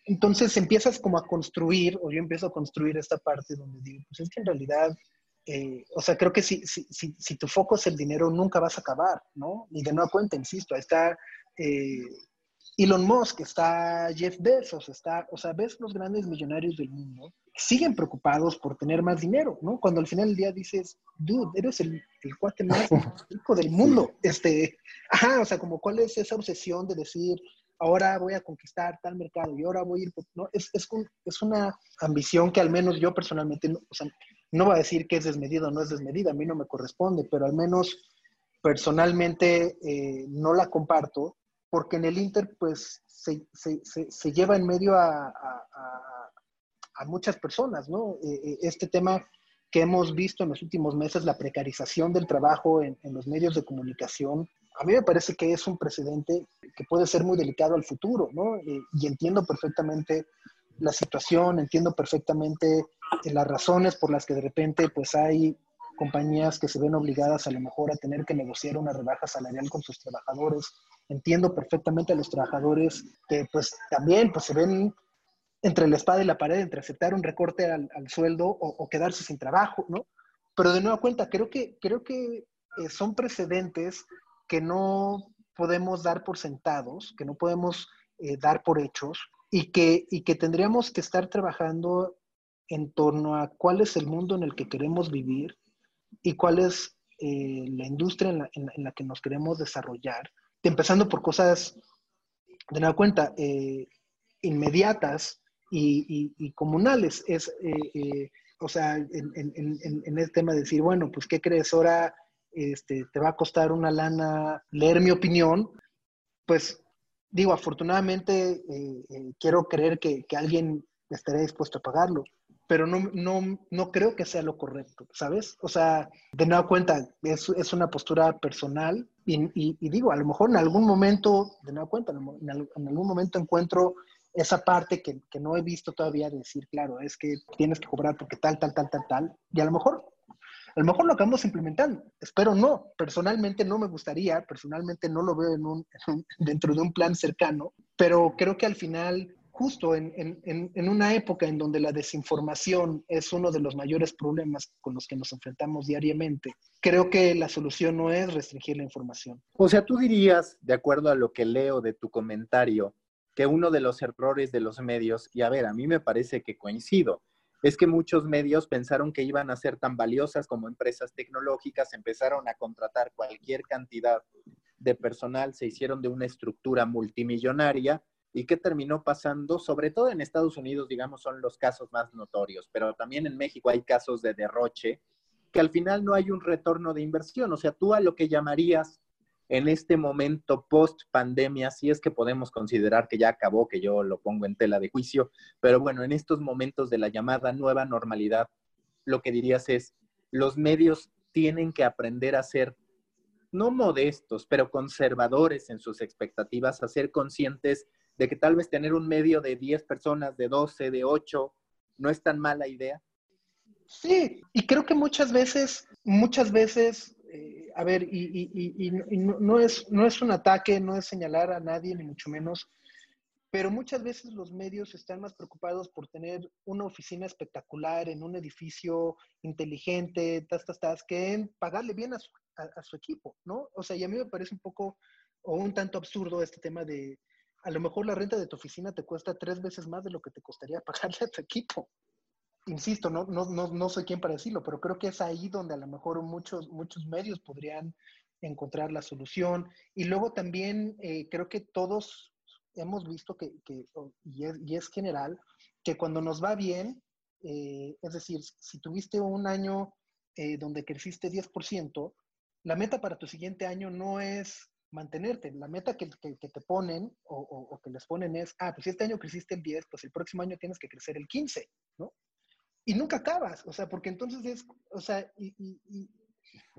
Entonces empiezas como a construir, o yo empiezo a construir esta parte donde digo, pues es que en realidad, eh, o sea, creo que si, si, si, si, tu foco es el dinero, nunca vas a acabar, ¿no? Y de nueva cuenta, insisto, ahí está... Eh, Elon Musk, está Jeff Bezos, está, o sea, ves los grandes millonarios del mundo, siguen preocupados por tener más dinero, ¿no? Cuando al final del día dices, dude, eres el, el cuate más rico del mundo. Este, ajá, o sea, como cuál es esa obsesión de decir, ahora voy a conquistar tal mercado y ahora voy a ir, ¿no? Es, es, es una ambición que al menos yo personalmente, no, o sea, no va a decir que es desmedida o no es desmedida, a mí no me corresponde, pero al menos personalmente eh, no la comparto porque en el Inter pues se, se, se, lleva en medio a, a, a, muchas personas, ¿no? Eh, eh, este tema que hemos visto en los últimos meses, la precarización del trabajo en, en, los medios de comunicación, a mí me parece que es un precedente que puede ser muy delicado al futuro, ¿no? Eh, y entiendo perfectamente la situación, entiendo perfectamente las razones por las que de repente pues hay compañías que se ven obligadas a lo mejor a tener que negociar una rebaja salarial con sus trabajadores. Entiendo perfectamente a los trabajadores que pues también pues se ven entre la espada y la pared, entre aceptar un recorte al, sueldo o, quedarse sin trabajo, ¿no? Pero de nueva cuenta, creo que, creo que eh, son precedentes que no podemos dar por sentados, que no podemos eh, dar por hechos y que, y que tendríamos que estar trabajando en torno a cuál es el mundo en el que queremos vivir, y cuál es eh, la industria en la, que nos queremos desarrollar, empezando por cosas, de nueva cuenta, eh, inmediatas y, comunales. Es, eh, o sea, en, en, el tema de decir, bueno, pues, ¿qué crees? Ahora este, te va a costar una lana leer mi opinión. Pues, digo, afortunadamente, quiero creer que, que alguien estaría dispuesto a pagarlo pero no, no, no creo que sea lo correcto, ¿sabes? O sea, de nueva cuenta, es, es una postura personal y, digo, a lo mejor en algún momento, de nueva cuenta, en, en algún momento encuentro esa parte que, que, no he visto todavía de decir, claro, es que tienes que cobrar porque tal, tal, tal, tal, tal, y a lo mejor, a lo mejor lo acabamos implementando, espero no, personalmente no me gustaría, personalmente no lo veo en un, dentro de un plan cercano, pero creo que al final justo en, en, en, una época en donde la desinformación es uno de los mayores problemas con los que nos enfrentamos diariamente, creo que la solución no es restringir la información. O sea, tú dirías, de acuerdo a lo que leo de tu comentario, que uno de los errores de los medios, y a ver, a mí me parece que coincido, es que muchos medios pensaron que iban a ser tan valiosas como empresas tecnológicas, empezaron a contratar cualquier cantidad de personal, se hicieron de una estructura multimillonaria ¿Y qué terminó pasando? Sobre todo en Estados Unidos, digamos, son los casos más notorios, pero también en México hay casos de derroche que al final no hay un retorno de inversión. O sea, tú a lo que llamarías en este momento post pandemia, si es que podemos considerar que ya acabó, que yo lo pongo en tela de juicio, pero bueno, en estos momentos de la llamada nueva normalidad, lo que dirías es, los medios tienen que aprender a ser no modestos, pero conservadores en sus expectativas, a ser conscientes de que tal vez tener un medio de 10 personas, de 12, de 8, no es tan mala idea? Sí, y creo que muchas veces, muchas veces, eh, a ver, y, no, es, no es un ataque, no es señalar a nadie, ni mucho menos, pero muchas veces los medios están más preocupados por tener una oficina espectacular en un edificio inteligente, tas, tas, tas, que en pagarle bien a su, a su equipo, ¿no? O sea, y a mí me parece un poco o un tanto absurdo este tema de, a lo mejor la renta de tu oficina te cuesta tres veces más de lo que te costaría pagarle a tu equipo. Insisto, no, no, no, no soy quien para decirlo, pero creo que es ahí donde a lo mejor muchos, muchos medios podrían encontrar la solución. Y luego también eh, creo que todos hemos visto que, que y, es, y, es, general, que cuando nos va bien, eh, es decir, si tuviste un año eh, donde creciste 10%, la meta para tu siguiente año no es mantenerte. La meta que, te ponen o, que les ponen es, ah, pues si este año creciste el 10, pues el próximo año tienes que crecer el 15, ¿no? Y nunca acabas, o sea, porque entonces es, o sea, y, y,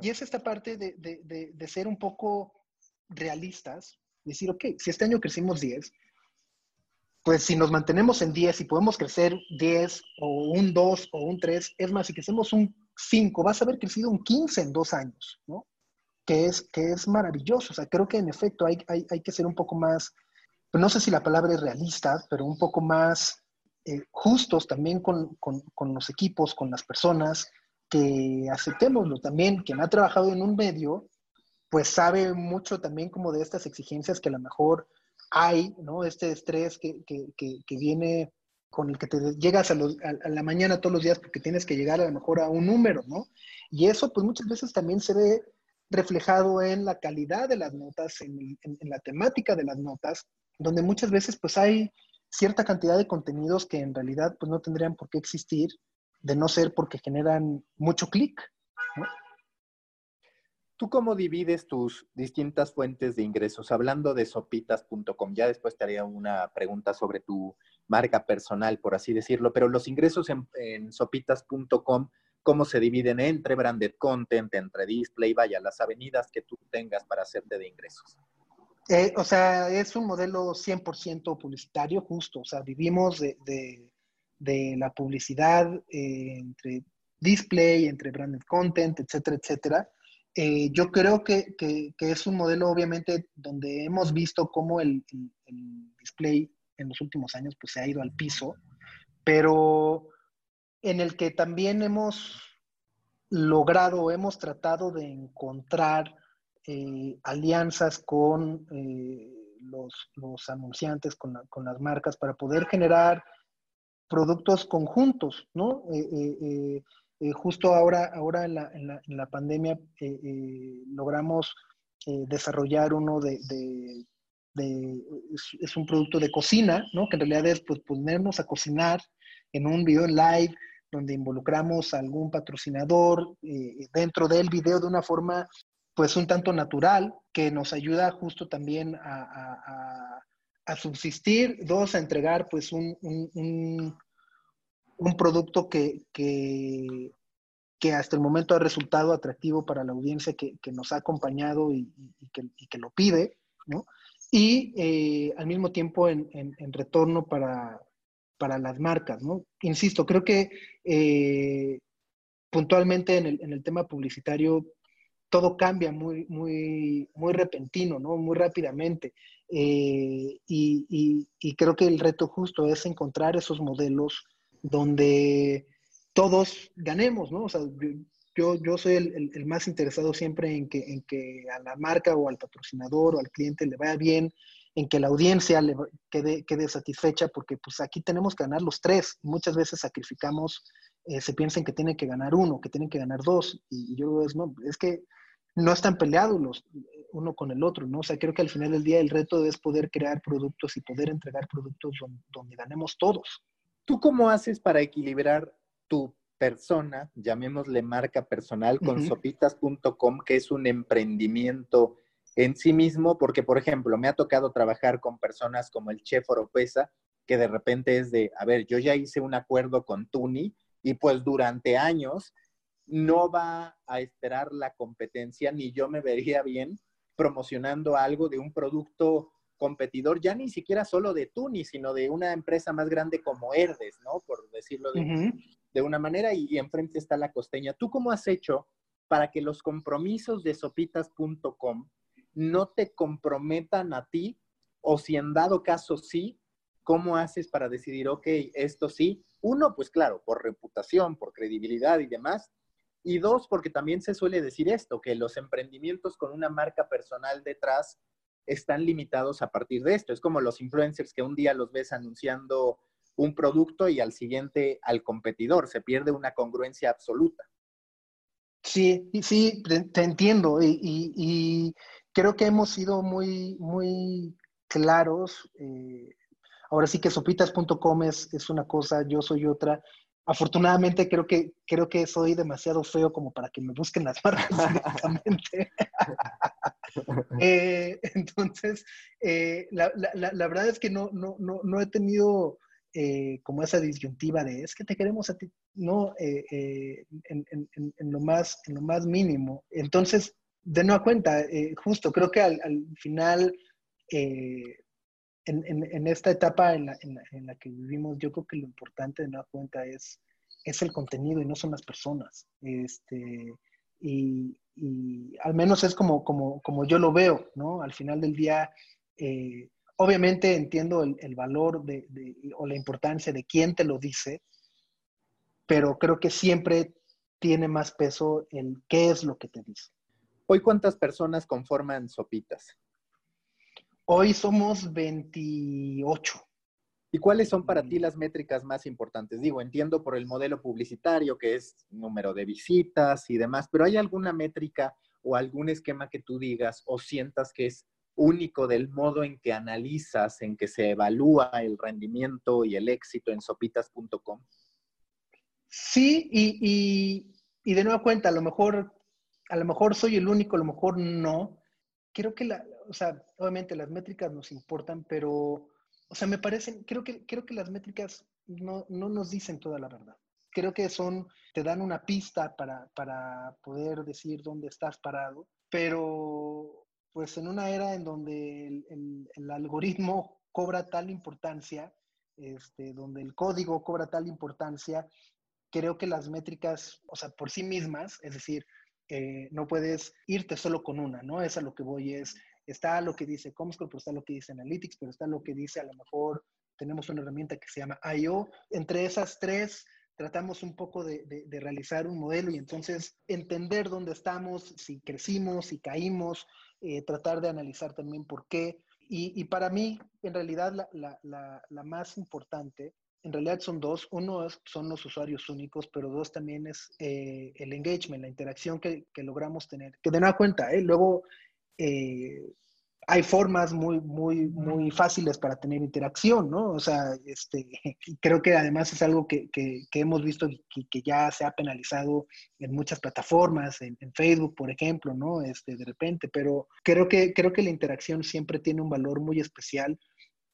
es esta parte de, de, ser un poco realistas, decir, ok, si este año crecimos 10, pues si nos mantenemos en 10 y podemos crecer 10 o un 2 o un 3, es más, si crecemos un 5, vas a haber crecido un 15 en dos años, ¿no? Que es, que es maravilloso. O sea, creo que en efecto hay, hay, hay que ser un poco más, no sé si la palabra es realista, pero un poco más eh, justos también con, con, con, los equipos, con las personas, que aceptémoslo también. Quien ha trabajado en un medio, pues sabe mucho también como de estas exigencias que a lo mejor hay, ¿no? Este estrés que, que, que, viene con el que te llegas a, a, la mañana todos los días porque tienes que llegar a lo mejor a un número, ¿no? Y eso pues muchas veces también se ve reflejado en la calidad de las notas, en, la temática de las notas, donde muchas veces pues hay cierta cantidad de contenidos que en realidad pues no tendrían por qué existir, de no ser porque generan mucho clic. ¿Tú cómo divides tus distintas fuentes de ingresos? Hablando de sopitas.com, ya después te haría una pregunta sobre tu marca personal, por así decirlo, pero los ingresos en, en sopitas.com cómo se dividen entre branded content, entre display, vaya, las avenidas que tú tengas para hacerte de ingresos. Eh, o sea, es un modelo 100% publicitario, justo. O sea, vivimos de, de, la publicidad eh, entre display, entre branded content, etcétera, etcétera. Eh, yo creo que, que, que, es un modelo, obviamente, donde hemos visto cómo el, el, el, display en los últimos años pues, se ha ido al piso, pero en el que también hemos logrado, hemos tratado de encontrar eh, alianzas con eh, los, anunciantes, con, las marcas, para poder generar productos conjuntos, ¿no? Eh, justo ahora, ahora en, la, la, pandemia logramos desarrollar uno de, es, un producto de cocina, ¿no? Que en realidad es pues, ponernos a cocinar en un video live, donde involucramos a algún patrocinador eh, dentro del video de una forma pues un tanto natural, que nos ayuda justo también a, subsistir, dos, a entregar pues un, un producto que, que, hasta el momento ha resultado atractivo para la audiencia que, nos ha acompañado y, que, lo pide, ¿no? Y eh, al mismo tiempo en, retorno para, para, las marcas, ¿no? Insisto, creo que eh, puntualmente en el, en el tema publicitario todo cambia muy, muy, muy repentino, ¿no? Muy rápidamente. Eh, y, creo que el reto justo es encontrar esos modelos donde todos ganemos, ¿no? O sea, yo, yo soy el, más interesado siempre en que, en que a la marca o al patrocinador o al cliente le vaya bien, en que la audiencia le quede, quede satisfecha, porque pues aquí tenemos que ganar los tres. Muchas veces sacrificamos, eh, se piensa en que tienen que ganar uno, que tienen que ganar dos, y yo es, no, es que no están peleados los, uno con el otro, ¿no? O sea, creo que al final del día el reto es poder crear productos y poder entregar productos donde, ganemos todos. ¿Tú cómo haces para equilibrar tu persona, llamémosle marca personal, con sopitas.com, que es un emprendimiento en sí mismo? Porque, por ejemplo, me ha tocado trabajar con personas como el chef Oropesa, que de repente es de, a ver, yo ya hice un acuerdo con Tuni y pues durante años no va a esperar la competencia, ni yo me vería bien promocionando algo de un producto competidor, ya ni siquiera solo de Tuni, sino de una empresa más grande como Herdes, ¿no? Por decirlo de, una manera, y, enfrente está la costeña. ¿Tú cómo has hecho para que los compromisos de sopitas.com no te comprometan a ti? O si en dado caso sí, ¿cómo haces para decidir, ok, esto sí? Uno, pues claro, por reputación, por credibilidad y demás, y dos, porque también se suele decir esto, que los emprendimientos con una marca personal detrás están limitados a partir de esto. Es como los influencers que un día los ves anunciando un producto y al siguiente al competidor. Se pierde una congruencia absoluta. Sí, sí, te entiendo. Y, creo que hemos sido muy, muy claros. Eh, ahora sí que sopitas.com es, es una cosa, yo soy otra afortunadamente creo que, creo que soy demasiado feo como para que me busquen las marcas directamente. Eh, entonces, eh, la, verdad es que no, no, he tenido eh, como esa disyuntiva de es que te queremos a ti, no, en, lo más, en lo más mínimo. Entonces, de nueva cuenta, justo creo que al, al final en, esta etapa en la, que vivimos, yo creo que lo importante de nueva cuenta es, es el contenido y no son las personas. Este, y, al menos es como, como, como, yo lo veo, ¿no? Al final del día, eh, obviamente entiendo el, valor de, o la importancia de quién te lo dice, pero creo que siempre tiene más peso el qué es lo que te dice. Hoy, ¿cuántas personas conforman Sopitas? Hoy somos 28. ¿Y cuáles son para ti las métricas más importantes? Digo, entiendo por el modelo publicitario que es número de visitas y demás, pero ¿hay alguna métrica o algún esquema que tú digas o sientas que es único del modo en que analizas, en que se evalúa el rendimiento y el éxito en sopitas.com? Sí, y, y, de nueva cuenta, a lo mejor, a lo mejor soy el único, a lo mejor no, creo que, la, o sea, obviamente las métricas nos importan, pero, o sea, me parecen, creo que, creo que las métricas no, no nos dicen toda la verdad. Creo que son, te dan una pista para, para poder decir dónde estás parado, pero pues en una era en donde el, el, algoritmo cobra tal importancia, este, donde el código cobra tal importancia, creo que las métricas, o sea, por sí mismas, es decir, no puedes irte solo con una, ¿no? Es a lo que voy, es, está lo que dice Comscore, pero está lo que dice Analytics, pero está lo que dice a lo mejor tenemos una herramienta que se llama I.O. Entre esas tres tratamos un poco de, realizar un modelo y entonces entender dónde estamos, si crecimos, si caímos, eh, tratar de analizar también por qué. Y, para mí, en realidad, la, la más importante en realidad son dos. Uno son los usuarios únicos, pero dos también es eh, el engagement, la interacción que, logramos tener. Que de nada cuenta, ¿eh? luego eh, hay formas muy, muy, muy fáciles para tener interacción, ¿no? O sea, este, creo que además es algo que, hemos visto y que, ya se ha penalizado en muchas plataformas, en, en, Facebook, por ejemplo, ¿no? Este, de repente, pero creo que, creo que la interacción siempre tiene un valor muy especial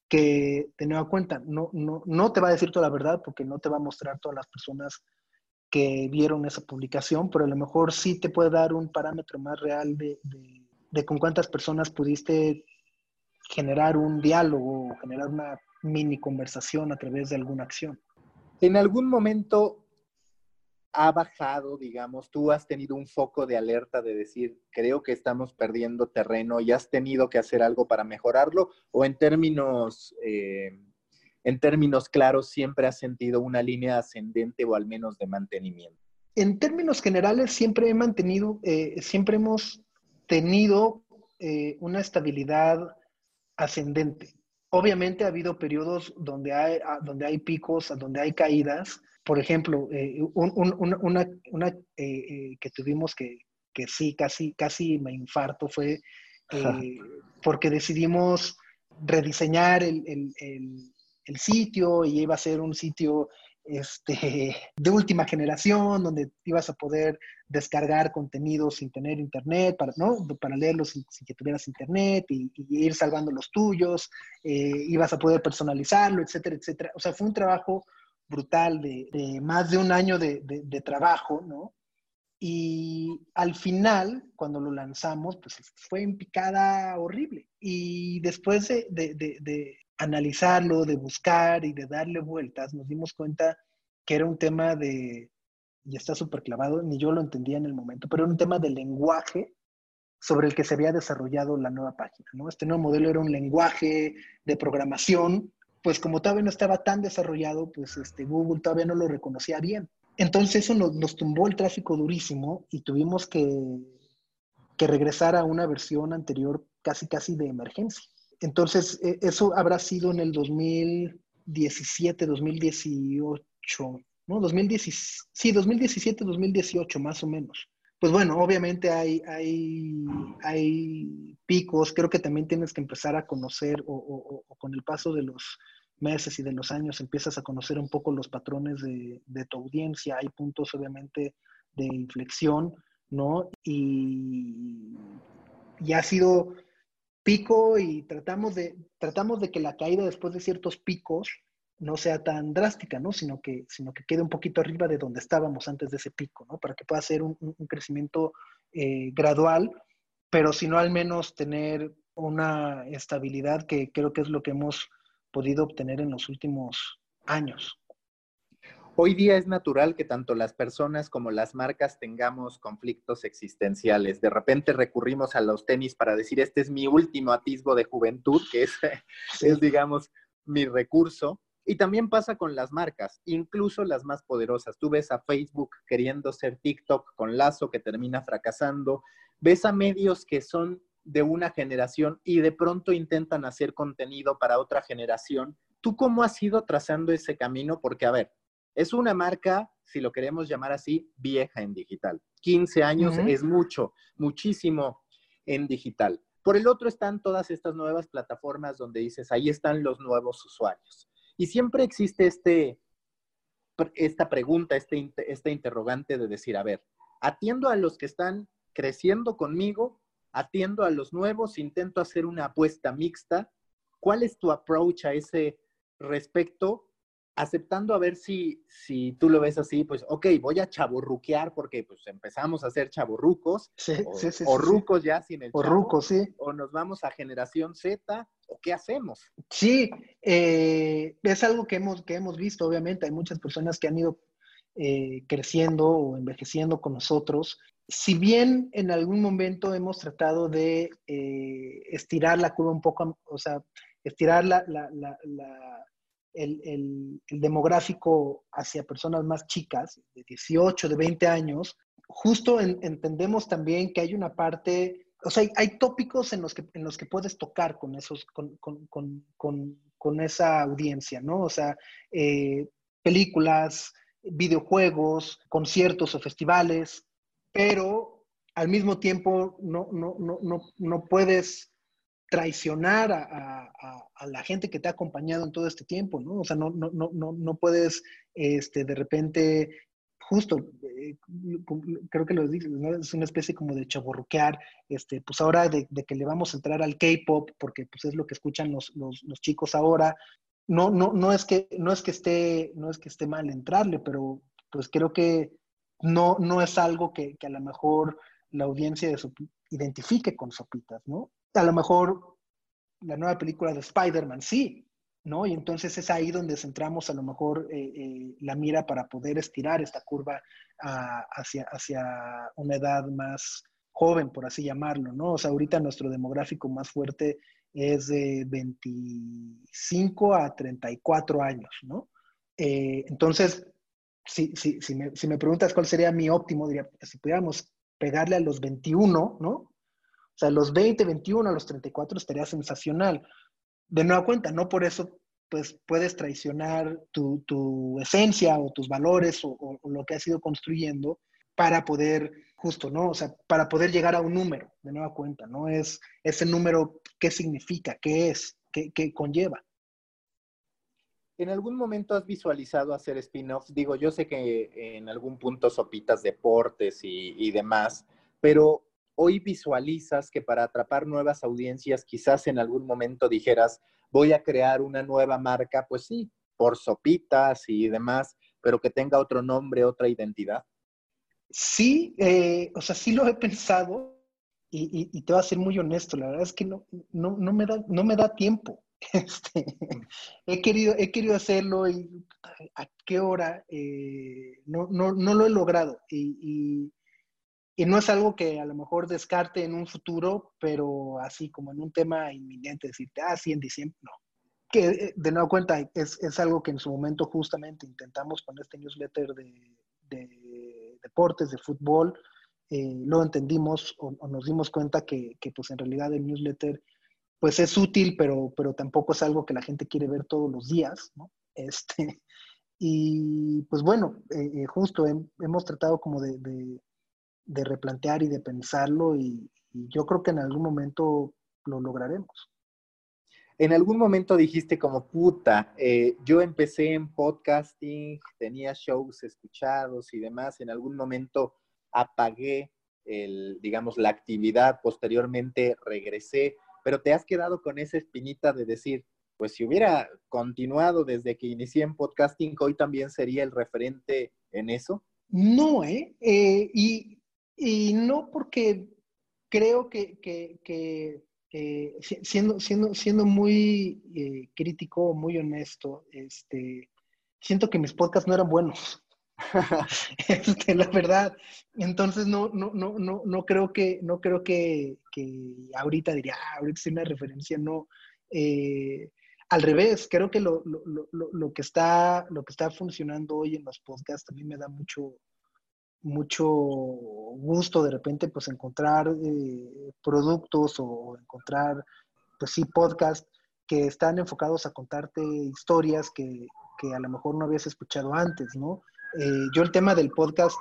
que de nueva cuenta no, no, no te va a decir toda la verdad porque no te va a mostrar todas las personas que vieron esa publicación, pero a lo mejor sí te puede dar un parámetro más real de, de, con cuántas personas pudiste generar un diálogo generar una mini conversación a través de alguna acción. En algún momento ha bajado, digamos, tú has tenido un foco de alerta de decir, creo que estamos perdiendo terreno y has tenido que hacer algo para mejorarlo, o en términos, eh, en términos claros, siempre has sentido una línea ascendente o al menos de mantenimiento? En términos generales, siempre he mantenido, eh, siempre hemos tenido eh, una estabilidad ascendente. Obviamente ha habido periodos donde hay, ah, donde hay picos, donde hay caídas, por ejemplo, eh, una, eh, eh, que tuvimos que, que, sí, casi, casi me infarto fue porque decidimos rediseñar el, sitio y iba a ser un sitio este, de última generación, donde ibas a poder descargar contenidos sin tener internet, para, ¿no? para leerlos sin, que tuvieras internet y, ir salvando los tuyos, ibas a poder personalizarlo, etcétera, etcétera. O sea, fue un trabajo brutal de, más de un año de, trabajo, ¿no? Y al final, cuando lo lanzamos, pues fue en picada horrible. Y después de, analizarlo, de buscar y de darle vueltas, nos dimos cuenta que era un tema de, y está súper clavado, ni yo lo entendía en el momento, pero era un tema de lenguaje sobre el que se había desarrollado la nueva página, ¿no? Este nuevo modelo era un lenguaje de programación pues como todavía no estaba tan desarrollado, pues este, Google todavía no lo reconocía bien. Entonces eso nos, tumbó el tráfico durísimo y tuvimos que, que, regresar a una versión anterior casi casi de emergencia. Entonces e, eso habrá sido en el 2017, 2018, ¿no? 2017, sí, 2017, 2018 más o menos. Pues bueno, obviamente hay, hay, hay picos, creo que también tienes que empezar a conocer o con el paso de los, meses y de los años empiezas a conocer un poco los patrones de, tu audiencia, hay puntos obviamente de inflexión, ¿no? Y, y, ha sido pico y tratamos de, tratamos de que la caída después de ciertos picos no sea tan drástica, ¿no? Sino que, sino que quede un poquito arriba de donde estábamos antes de ese pico, ¿no? Para que pueda ser un, crecimiento eh, gradual, pero si no al menos tener una estabilidad que creo que es lo que hemos podido obtener en los últimos años. Hoy día es natural que tanto las personas como las marcas tengamos conflictos existenciales. De repente recurrimos a los tenis para decir, este es mi último atisbo de juventud, que es, es digamos, mi recurso. Y también pasa con las marcas, incluso las más poderosas. Tú ves a Facebook queriendo ser TikTok con Lazo que termina fracasando. Ves a medios que son de una generación y de pronto intentan hacer contenido para otra generación. ¿Tú cómo has ido trazando ese camino? Porque, a ver, es una marca, si lo queremos llamar así, vieja en digital. 15 años es mucho, muchísimo en digital. Por el otro están todas estas nuevas plataformas donde dices, ahí están los nuevos usuarios. Y siempre existe este, esta pregunta, este, este interrogante de decir, a ver, atiendo a los que están creciendo conmigo atiendo a los nuevos, intento hacer una apuesta mixta. ¿Cuál es tu approach a ese respecto? Aceptando a ver si, si tú lo ves así, pues, ok, voy a chaburruquear porque pues empezamos a ser chaburrucos. Sí, o, sí, sí, o rucos ya sin el O rucos, sí. O nos vamos a generación Z, o qué hacemos. Sí, eh, es algo que hemos, que hemos visto, obviamente. Hay muchas personas que han ido eh, creciendo o envejeciendo con nosotros si bien en algún momento hemos tratado de eh, estirar la curva un poco, o sea, estirar el, demográfico hacia personas más chicas, de 18, de 20 años, justo entendemos también que hay una parte, o sea, hay, tópicos en los, que, en los que puedes tocar con, esos, con, esa audiencia, ¿no? O sea, eh, películas, videojuegos, conciertos o festivales, pero al mismo tiempo no, no, no, no puedes traicionar a, la gente que te ha acompañado en todo este tiempo, ¿no? O sea, no, no, no, no puedes este, de repente justo, eh, creo que lo dices, ¿no? es una especie como de chaborruquear, este, pues ahora de, que le vamos a entrar al K-pop, porque pues es lo que escuchan los, los, los, chicos ahora. No, no, no es que, no es que esté, no es que esté mal entrarle, pero pues creo que no, no es algo que, que a lo mejor la audiencia de identifique con Sopitas, ¿no? A lo mejor la nueva película de Spider-Man, sí, ¿no? Y entonces es ahí donde centramos a lo mejor eh, eh, la mira para poder estirar esta curva hacia, hacia una edad más joven, por así llamarlo, ¿no? O sea, ahorita nuestro demográfico más fuerte es de 25 a 34 años, ¿no? Eh, entonces, si, si, si, me, si, me, preguntas cuál sería mi óptimo, diría, si pudiéramos pegarle a los 21, ¿no? O sea, los 20, 21, a los 34 estaría sensacional de nueva cuenta, no por eso pues puedes traicionar tu, esencia o tus valores o, lo que has ido construyendo para poder, justo, ¿no? O sea, para poder llegar a un número, de nueva cuenta, ¿no? Es ese número, ¿qué significa? ¿Qué es? ¿Qué, conlleva? ¿En algún momento has visualizado hacer spin-offs? Digo, yo sé que en algún punto sopitas deportes y, y demás, pero hoy visualizas que para atrapar nuevas audiencias, quizás en algún momento dijeras, voy a crear una nueva marca, pues sí, por sopitas y demás, pero que tenga otro nombre, otra identidad? Sí, eh, o sea, sí lo he pensado y, te voy a ser muy honesto, la verdad es que no, no, me, da, no me da tiempo. Este, he, querido, he querido hacerlo y a qué hora eh, no, no, no, lo he logrado. y, y no es algo que a lo mejor descarte en un futuro, pero así como en un tema inminente, decirte, ah, sí, en diciembre, no. Que de nuevo cuenta, es, es algo que en su momento justamente intentamos con este newsletter de deportes, de fútbol, eh, entendimos o, nos dimos cuenta que, pues en realidad el newsletter pues es útil, pero, pero tampoco es algo que la gente quiere ver todos los días, ¿no? Este, y pues bueno, eh, justo hemos tratado como de, de replantear y de pensarlo y, yo creo que en algún momento lo lograremos. En algún momento dijiste como puta, eh, yo empecé en podcasting, tenía shows escuchados y demás, en algún momento apagué el, digamos, la actividad, posteriormente regresé, pero te has quedado con esa espinita de decir, pues si hubiera continuado desde que inicié en podcasting, hoy también sería el referente en eso. No, ¿eh? eh y y no porque creo que, siendo, siendo, siendo muy eh, crítico, muy honesto, este, siento que mis podcasts no eran buenos. este, la verdad. Entonces no, no, no, no, no creo que, no creo que, ahorita diría, ah, ahorita es una referencia, no. Eh, al revés, creo que lo, lo, que está, lo que está funcionando hoy en los podcasts mí me da mucho, mucho gusto de repente pues encontrar eh, productos o encontrar pues sí podcasts que están enfocados a contarte historias que, a lo mejor no habías escuchado antes, ¿no? Eh, yo el tema del podcast,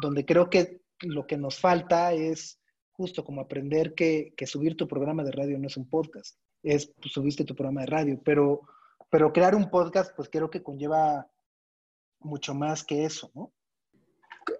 donde, creo que lo que nos falta es justo como aprender que, subir tu programa de radio no es un podcast, es pues, subiste tu programa de radio, pero, pero crear un podcast pues creo que conlleva mucho más que eso, ¿no?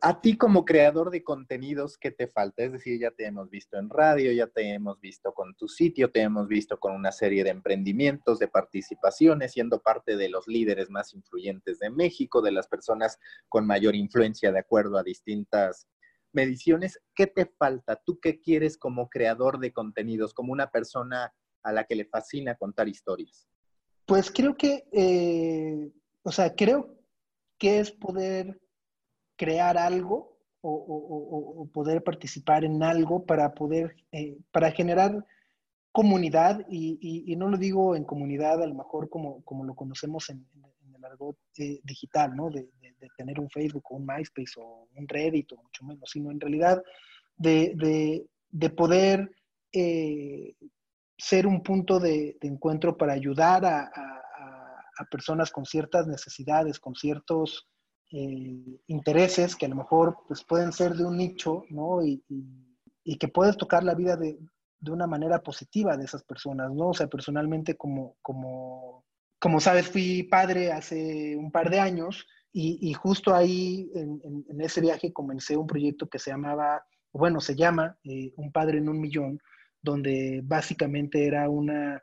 A ti como creador de contenidos, ¿qué te falta? Es decir, ya te hemos visto en radio, ya te hemos visto con tu sitio, te hemos visto con una serie de emprendimientos, de participaciones, siendo parte de los líderes más influyentes de México, de las personas con mayor influencia de acuerdo a distintas mediciones. ¿Qué te falta? ¿Tú qué quieres como creador de contenidos, como una persona a la que le fascina contar historias? Pues creo que, eh, o sea, creo que es poder crear algo o, poder participar en algo para poder, eh, para generar comunidad y, no lo digo en comunidad a lo mejor como, como lo conocemos en, el argot eh, digital, ¿no? De, tener un Facebook o un MySpace o un Reddit o mucho menos, sino en realidad de, poder eh, ser un punto de, encuentro para ayudar a, personas con ciertas necesidades, con ciertos eh, intereses que a lo mejor pues, pueden ser de un nicho, ¿no? Y, que puedes tocar la vida de, una manera positiva de esas personas, ¿no? O sea, personalmente como, como, como sabes, fui padre hace un par de años y, justo ahí, en, ese viaje, comencé un proyecto que se llamaba, bueno, se llama eh, Un Padre en un Millón, donde básicamente era una,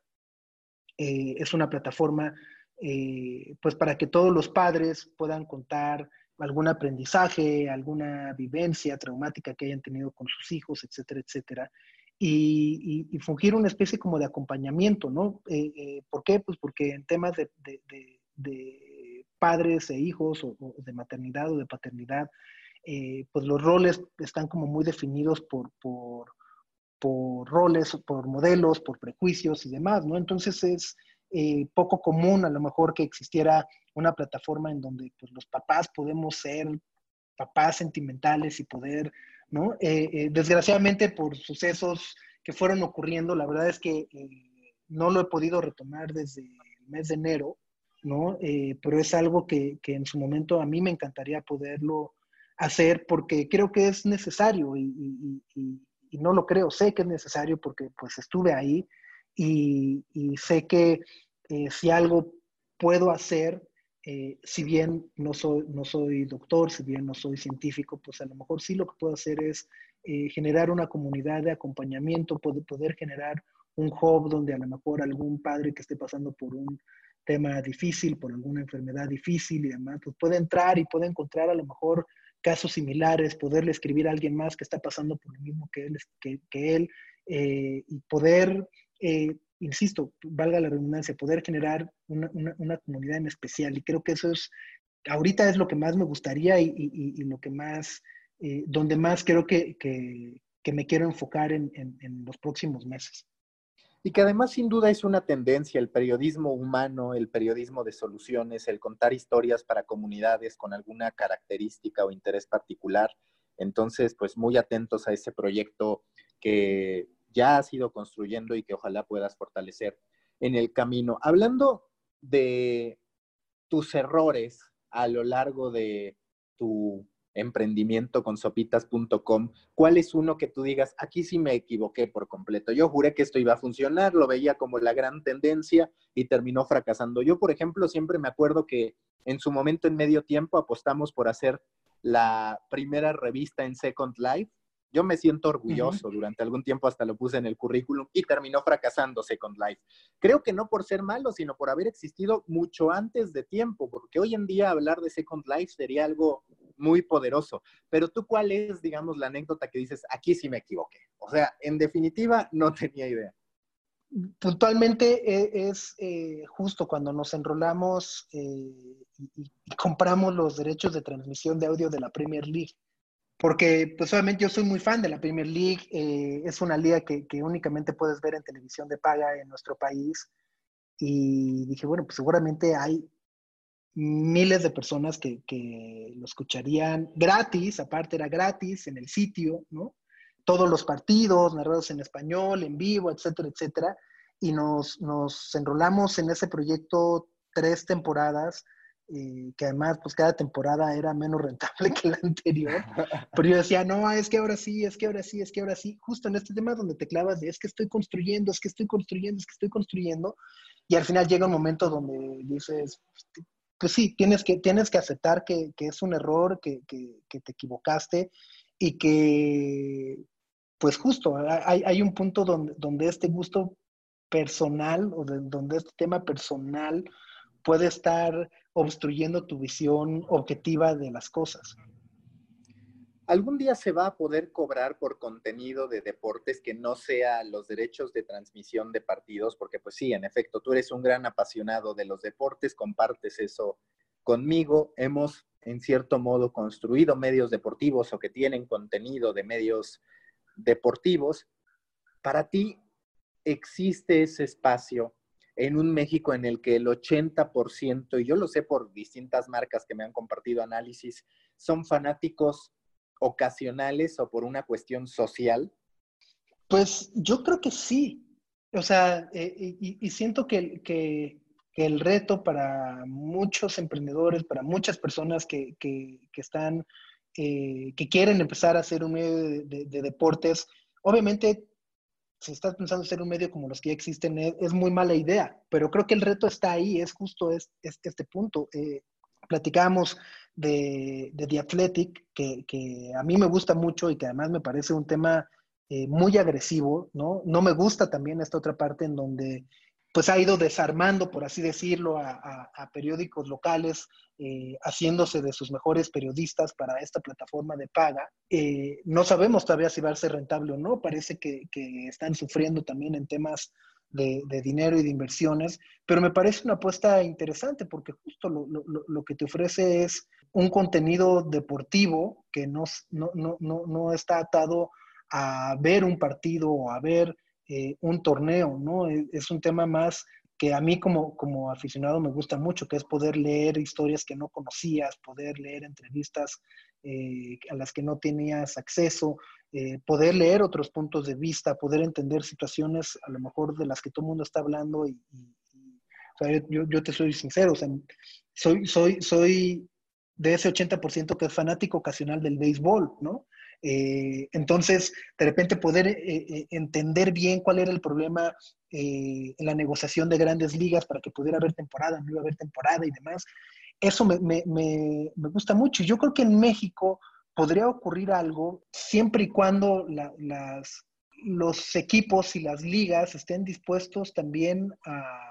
eh, es una plataforma, eh, pues para que todos los padres puedan contar algún aprendizaje, alguna vivencia traumática que hayan tenido con sus hijos, etcétera, etcétera. Y, fungir una especie como de acompañamiento, ¿no? ¿Por qué? Pues porque en temas de padres e hijos o, de maternidad o de paternidad, eh, pues los roles están como muy definidos por, por, por, roles, por modelos, por prejuicios y demás, ¿no? Entonces es eh, poco común a lo mejor que existiera una plataforma en donde pues, los papás podemos ser papás sentimentales y poder, ¿no? Eh, desgraciadamente por sucesos que fueron ocurriendo, la verdad es que no lo he podido retomar desde el mes de enero, ¿no? Eh, pero es algo que, en su momento a mí me encantaría poderlo hacer porque creo que es necesario y, no lo creo, sé que es necesario porque pues estuve ahí y, sé que eh, si algo puedo hacer, eh, si bien no soy, no soy doctor, si bien no soy científico, pues a lo mejor sí lo que puedo hacer es generar una comunidad de acompañamiento, poder, poder generar un hub donde a lo mejor algún padre que esté pasando por un tema difícil, por alguna enfermedad difícil y demás, pues puede entrar y puede encontrar a lo mejor casos similares, poderle escribir a alguien más que está pasando por lo mismo que él, que, que él eh, y poder, eh, insisto, valga la redundancia, poder generar una, una, comunidad en especial. Y creo que eso es, ahorita es lo que más me gustaría y, y, lo que más, eh, donde más creo que, que, que, me quiero enfocar en, en, en los próximos meses y que además sin duda es una tendencia, el periodismo humano, el periodismo de soluciones, el contar historias para comunidades con alguna característica o interés particular. Entonces, pues muy atentos a ese proyecto que ya has ido construyendo y que ojalá puedas fortalecer en el camino. Hablando de tus errores a lo largo de tu emprendimiento con sopitas.com, ¿cuál es uno que tú digas, aquí sí me equivoqué por completo? Yo juré que esto iba a funcionar, lo veía como la gran tendencia y terminó fracasando. Yo, por ejemplo, siempre me acuerdo que en su momento en medio tiempo apostamos por hacer la primera revista en Second Life yo me siento orgulloso, durante algún tiempo hasta lo puse en el currículum y terminó fracasando Second Life. Creo que no por ser malo, sino por haber existido mucho antes de tiempo, porque hoy en día hablar de Second Life sería algo muy poderoso. Pero tú, ¿cuál es, digamos, la anécdota que dices, aquí sí me equivoqué? O sea, en definitiva, no tenía idea. Puntualmente e, es eh, justo cuando nos enrolamos eh, y compramos los derechos de transmisión de audio de la Premier League porque pues obviamente yo soy muy fan de la Premier League, eh, es una liga que, únicamente puedes ver en televisión de paga en nuestro país y dije, bueno, pues seguramente hay miles de personas que, lo escucharían gratis, aparte era gratis en el sitio, ¿no? Todos los partidos narrados en español, en vivo, etcétera, etcétera. Y nos, nos enrolamos en ese proyecto tres temporadas que además pues cada temporada era menos rentable que la anterior, pero yo decía, no, es que ahora sí, es que ahora sí, es que ahora sí, justo en este tema donde te clavas de es que estoy construyendo, es que estoy construyendo, es que estoy construyendo, y al final llega un momento donde dices, pues sí, tienes que, tienes que aceptar que, que es un error, que, que, que, te equivocaste y que, pues justo, hay, hay un punto donde, donde este gusto personal o de, donde este tema personal puede estar obstruyendo tu visión objetiva de las cosas. ¿Algún día se va a poder cobrar por contenido de deportes que no sea los derechos de transmisión de partidos? Porque pues sí, en efecto, tú eres un gran apasionado de los deportes, compartes eso conmigo. Hemos, en cierto modo, construido medios deportivos o que tienen contenido de medios deportivos. Para ti, ¿existe ese espacio en un México en el que el 80%, y yo lo sé por distintas marcas que me han compartido análisis, son fanáticos ocasionales o por una cuestión social? Pues yo creo que sí. O sea, eh, y, siento que, que, el reto para muchos emprendedores, para muchas personas que, que están, eh, que quieren empezar a hacer un medio de, de deportes, obviamente si estás pensando ser un medio como los que ya existen, es, muy mala idea, pero creo que el reto está ahí, es justo es, este punto. Eh, platicábamos de, de The Athletic, que, que, a mí me gusta mucho y que además me parece un tema eh, muy agresivo, ¿no? No me gusta también esta otra parte en donde pues ha ido desarmando, por así decirlo, a, periódicos locales, eh, haciéndose de sus mejores periodistas para esta plataforma de paga. Eh, no sabemos todavía si va a ser rentable o no, parece que, están sufriendo también en temas de, dinero y de inversiones, pero me parece una apuesta interesante porque justo lo, que te ofrece es un contenido deportivo que no, no, no, no está atado a ver un partido o a ver eh, un torneo, ¿no? Es, un tema más que a mí como, como aficionado me gusta mucho, que es poder leer historias que no conocías, poder leer entrevistas eh, a las que no tenías acceso, eh, poder leer otros puntos de vista, poder entender situaciones a lo mejor de las que todo el mundo está hablando y, yo, te soy sincero, soy, soy, soy de ese 80% que es fanático ocasional del béisbol, ¿no? Eh, entonces, de repente poder eh, eh, entender bien cuál era el problema en la negociación de grandes ligas para que pudiera haber temporada, no iba a haber temporada y demás, eso me, me, me, me gusta mucho. Yo creo que en México podría ocurrir algo siempre y cuando las, los equipos y las ligas estén dispuestos también a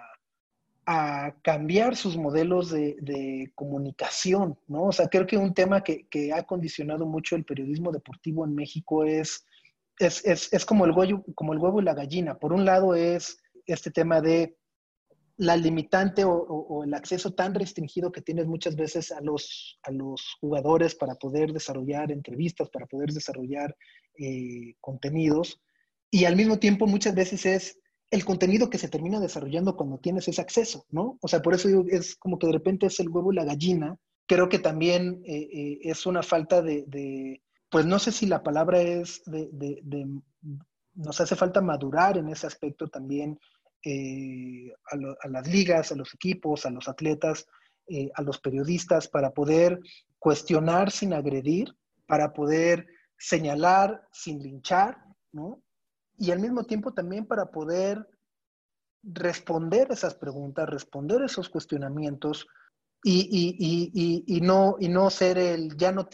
a cambiar sus modelos de, comunicación, ¿no? O sea, creo que un tema que, ha condicionado mucho el periodismo deportivo en México es, es, como, el huevo, como el huevo y la gallina. Por un lado es este tema de la limitante o, el acceso tan restringido que tienes muchas veces a los, a los jugadores para poder desarrollar entrevistas, para poder desarrollar eh, contenidos. Y al mismo tiempo muchas veces es el contenido que se termina desarrollando cuando tienes ese acceso, ¿no? O sea, por eso digo, es como que de repente es el huevo y la gallina. Creo que también eh, eh, es una falta de, pues no sé si la palabra es de, nos hace falta madurar en ese aspecto también eh, a, las ligas, a los equipos, a los atletas, a los periodistas, para poder cuestionar sin agredir, para poder señalar sin linchar, ¿no? Y al mismo tiempo también para poder responder esas preguntas, responder esos cuestionamientos y, no, y no ser el, ya no,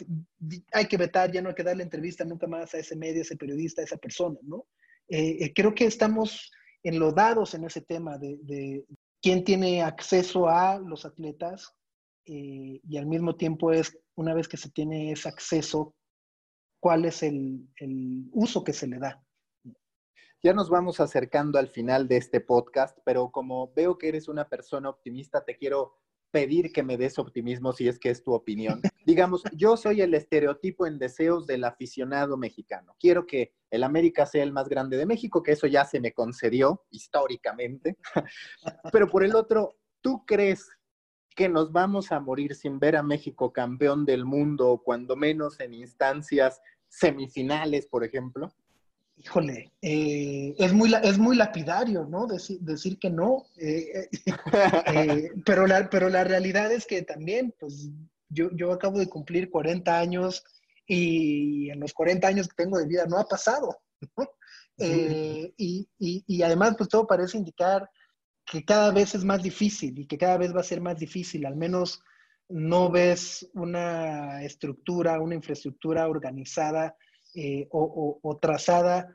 hay que vetar, ya no hay que darle entrevista nunca más a ese medio, a ese periodista, a esa persona, ¿no? Eh, eh, creo que estamos enlodados en ese tema de, quién tiene acceso a los atletas eh, y al mismo tiempo es, una vez que se tiene ese acceso, cuál es el uso que se le da. Ya nos vamos acercando al final de este podcast, pero como veo que eres una persona optimista, te quiero pedir que me des optimismo si es que es tu opinión. Digamos, yo soy el estereotipo en deseos del aficionado mexicano. Quiero que el América sea el más grande de México, que eso ya se me concedió históricamente. Pero por el otro, ¿tú crees que nos vamos a morir sin ver a México campeón del mundo, cuando menos en instancias semifinales, por ejemplo? Híjole, eh, es, muy, es muy lapidario, ¿no? decir que no, eh, eh, pero, la, pero la realidad es que también, pues yo, yo acabo de cumplir 40 años y en los 40 años que tengo de vida no ha pasado, ¿no? y, y, además, pues todo parece indicar que cada vez es más difícil y que cada vez va a ser más difícil, al menos no ves una estructura, una infraestructura organizada eh, o, trazada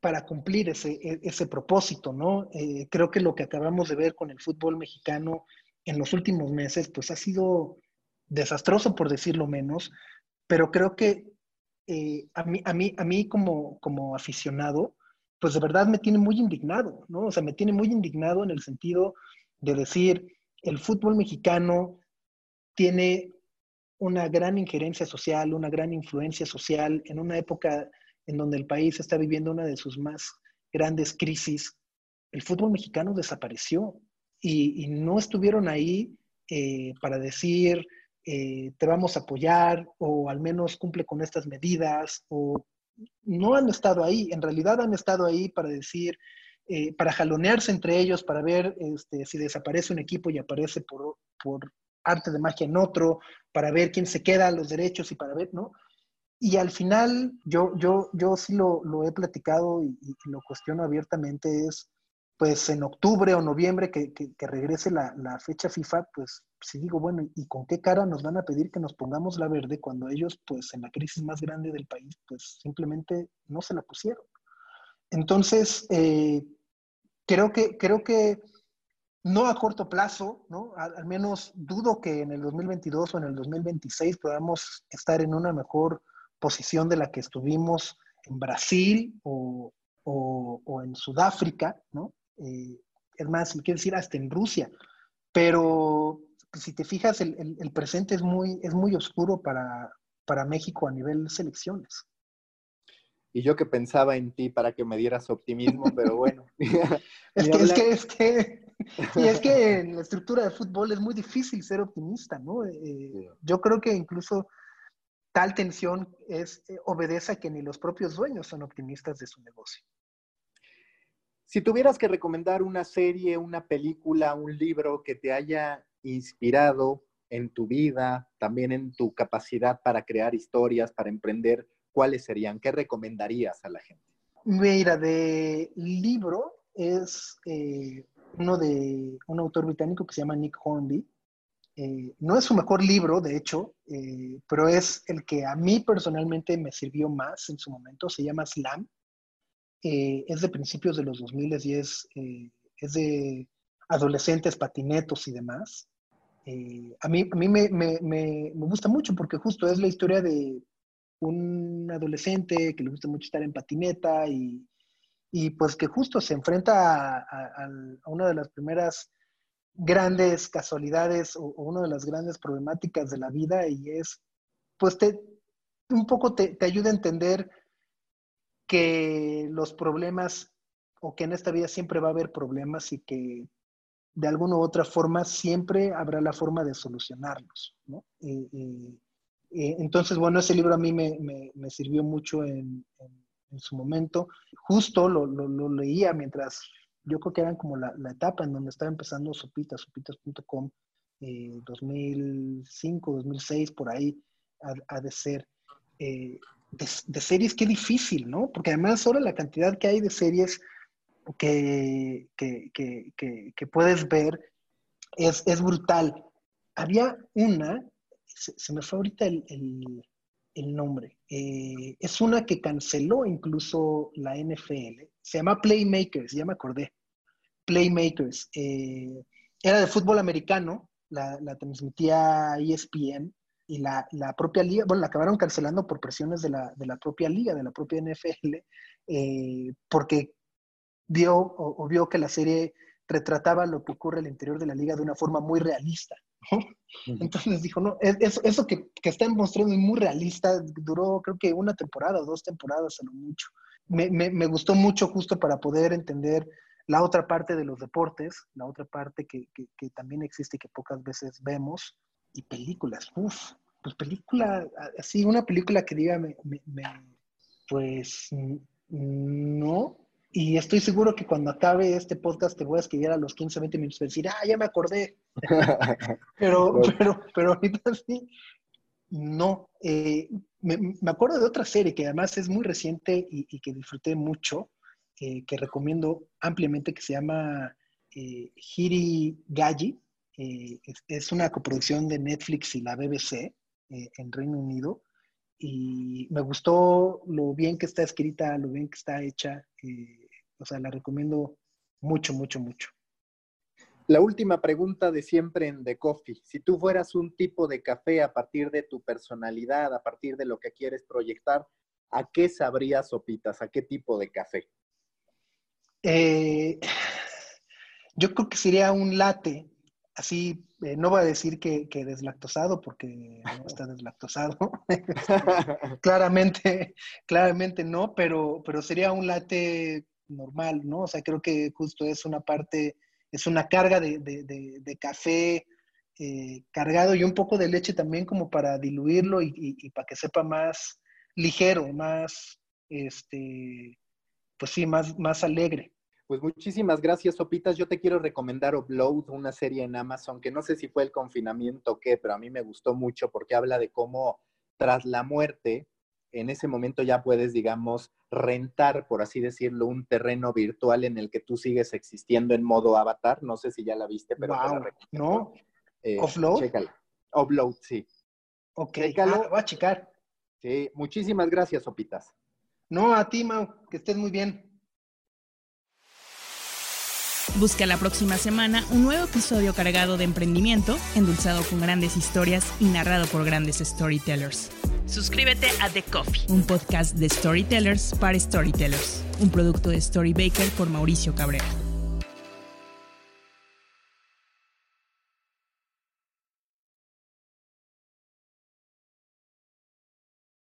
para cumplir ese, e, ese propósito, ¿no? Eh, creo que lo que acabamos de ver con el fútbol mexicano en los últimos meses, pues ha sido desastroso, por decirlo menos, pero creo que eh, a mí, a mí, a mí como, como aficionado, pues de verdad me tiene muy indignado, ¿no? O sea, me tiene muy indignado en el sentido de decir, el fútbol mexicano tiene una gran injerencia social, una gran influencia social en una época en donde el país está viviendo una de sus más grandes crisis, el fútbol mexicano desapareció y, no estuvieron ahí eh, para decir, eh, te vamos a apoyar o al menos cumple con estas medidas o no han estado ahí, en realidad han estado ahí para decir, eh, para jalonearse entre ellos, para ver este, si desaparece un equipo y aparece por, por arte de magia en otro, para ver quién se queda los derechos y para ver, ¿no? Y al final, yo, yo, yo sí lo, lo he platicado y, lo cuestiono abiertamente, es pues en octubre o noviembre que, que, regrese la, la, fecha FIFA, pues si digo, bueno, ¿y con qué cara nos van a pedir que nos pongamos la verde cuando ellos, pues en la crisis más grande del país, pues simplemente no se la pusieron? Entonces, eh, creo, que, creo que no a corto plazo, ¿no? Al, menos dudo que en el 2022 o en el 2026 podamos estar en una mejor posición de la que estuvimos en Brasil o, en Sudáfrica, ¿no? Eh, es más, quiero decir, hasta en Rusia. Pero si te fijas, el, presente es muy, es muy oscuro para, para México a nivel selecciones. Y yo que pensaba en ti para que me dieras optimismo, pero bueno. es, que, es, que, es, que, y es que en la estructura de fútbol es muy difícil ser optimista, ¿no? Eh, yo creo que incluso tal tensión es, eh, obedece a que ni los propios dueños son optimistas de su negocio. Si tuvieras que recomendar una serie, una película, un libro que te haya inspirado en tu vida, también en tu capacidad para crear historias, para emprender, ¿cuáles serían? ¿Qué recomendarías a la gente? Mira, de libro es eh, uno de un autor británico que se llama Nick Hornby. Eh, no es su mejor libro, de hecho, eh, pero es el que a mí personalmente me sirvió más en su momento. Se llama Slam. es de principios de los 2000 y es, es de adolescentes patinetos y demás. a mí, a mí me, me, me, gusta mucho porque justo es la historia de un adolescente que le gusta mucho estar en patineta y, y pues que justo se enfrenta a, una de las primeras grandes casualidades o, una de las grandes problemáticas de la vida y es, pues te, un poco te, te ayuda a entender que los problemas o que en esta vida siempre va a haber problemas y que de alguna u otra forma siempre habrá la forma de solucionarlos. ¿no? Entonces, bueno, ese libro a mí me, me, sirvió mucho en, su momento. Justo lo, lo, leía mientras, yo creo que eran como la, la etapa en donde estaba empezando Sopitas, sopitas.com, eh, 2005, 2006, por ahí ha, de ser. Eh, de, series, qué difícil, ¿no? Porque además ahora la cantidad que hay de series que, que, que, que puedes ver es, es brutal. Había una se, me fue ahorita el, nombre. Eh, es una que canceló incluso la NFL. Se llama Playmakers, ya me acordé. Playmakers. Eh, era de fútbol americano, la, transmitía ESPN y la, propia liga, bueno, la acabaron cancelando por presiones de la, propia liga, de la propia NFL, eh, porque vio o, vio que la serie retrataba lo que ocurre al interior de la liga de una forma muy realista. Entonces dijo, no, eso, eso que, que, están mostrando es muy realista, duró creo que una temporada o dos temporadas a lo mucho. Me, me, gustó mucho justo para poder entender la otra parte de los deportes, la otra parte que, que, también existe y que pocas veces vemos, y películas, uff, pues película, así, una película que diga, me, pues no, y estoy seguro que cuando acabe este podcast te voy a escribir a los 15, 20 minutos y decir, ah, ya me acordé. pero, pero, pero ahorita sí, no. Eh, me, acuerdo de otra serie que además es muy reciente y, que disfruté mucho, eh, que recomiendo ampliamente, que se llama eh, Hiri Gaji. Eh, es, es, una coproducción de Netflix y la BBC en Reino Unido y me gustó lo bien que está escrita, lo bien que está hecha. Eh, o sea, la recomiendo mucho, mucho, mucho. La última pregunta de siempre en The Coffee. Si tú fueras un tipo de café a partir de tu personalidad, a partir de lo que quieres proyectar, ¿a qué sabrías sopitas? ¿A qué tipo de café? Eh, yo creo que sería un latte, así, eh, no voy a decir que, deslactosado porque no está deslactosado. claramente, claramente no, pero, pero sería un latte normal, ¿no? O sea, creo que justo es una parte, es una carga de, café eh, cargado y un poco de leche también como para diluirlo y, para que sepa más ligero, más, este, pues sí, más, más alegre. Pues muchísimas gracias, Sopitas. Yo te quiero recomendar Upload, una serie en Amazon, que no sé si fue el confinamiento o qué, pero a mí me gustó mucho porque habla de cómo tras la muerte, en ese momento ya puedes, digamos, rentar, por así decirlo, un terreno virtual en el que tú sigues existiendo en modo avatar. No sé si ya la viste, pero no, Eh, ¿Offload? Chécala. Offload, sí. Ok, Chécalo. ah, voy a checar. Sí, muchísimas gracias, Sopitas. No, a ti, Mau, que estés muy bien. Busca la próxima semana un nuevo episodio cargado de emprendimiento, endulzado con grandes historias y narrado por grandes storytellers. Suscríbete a The Coffee, un podcast de storytellers para storytellers, un producto de Storybaker por Mauricio Cabrera.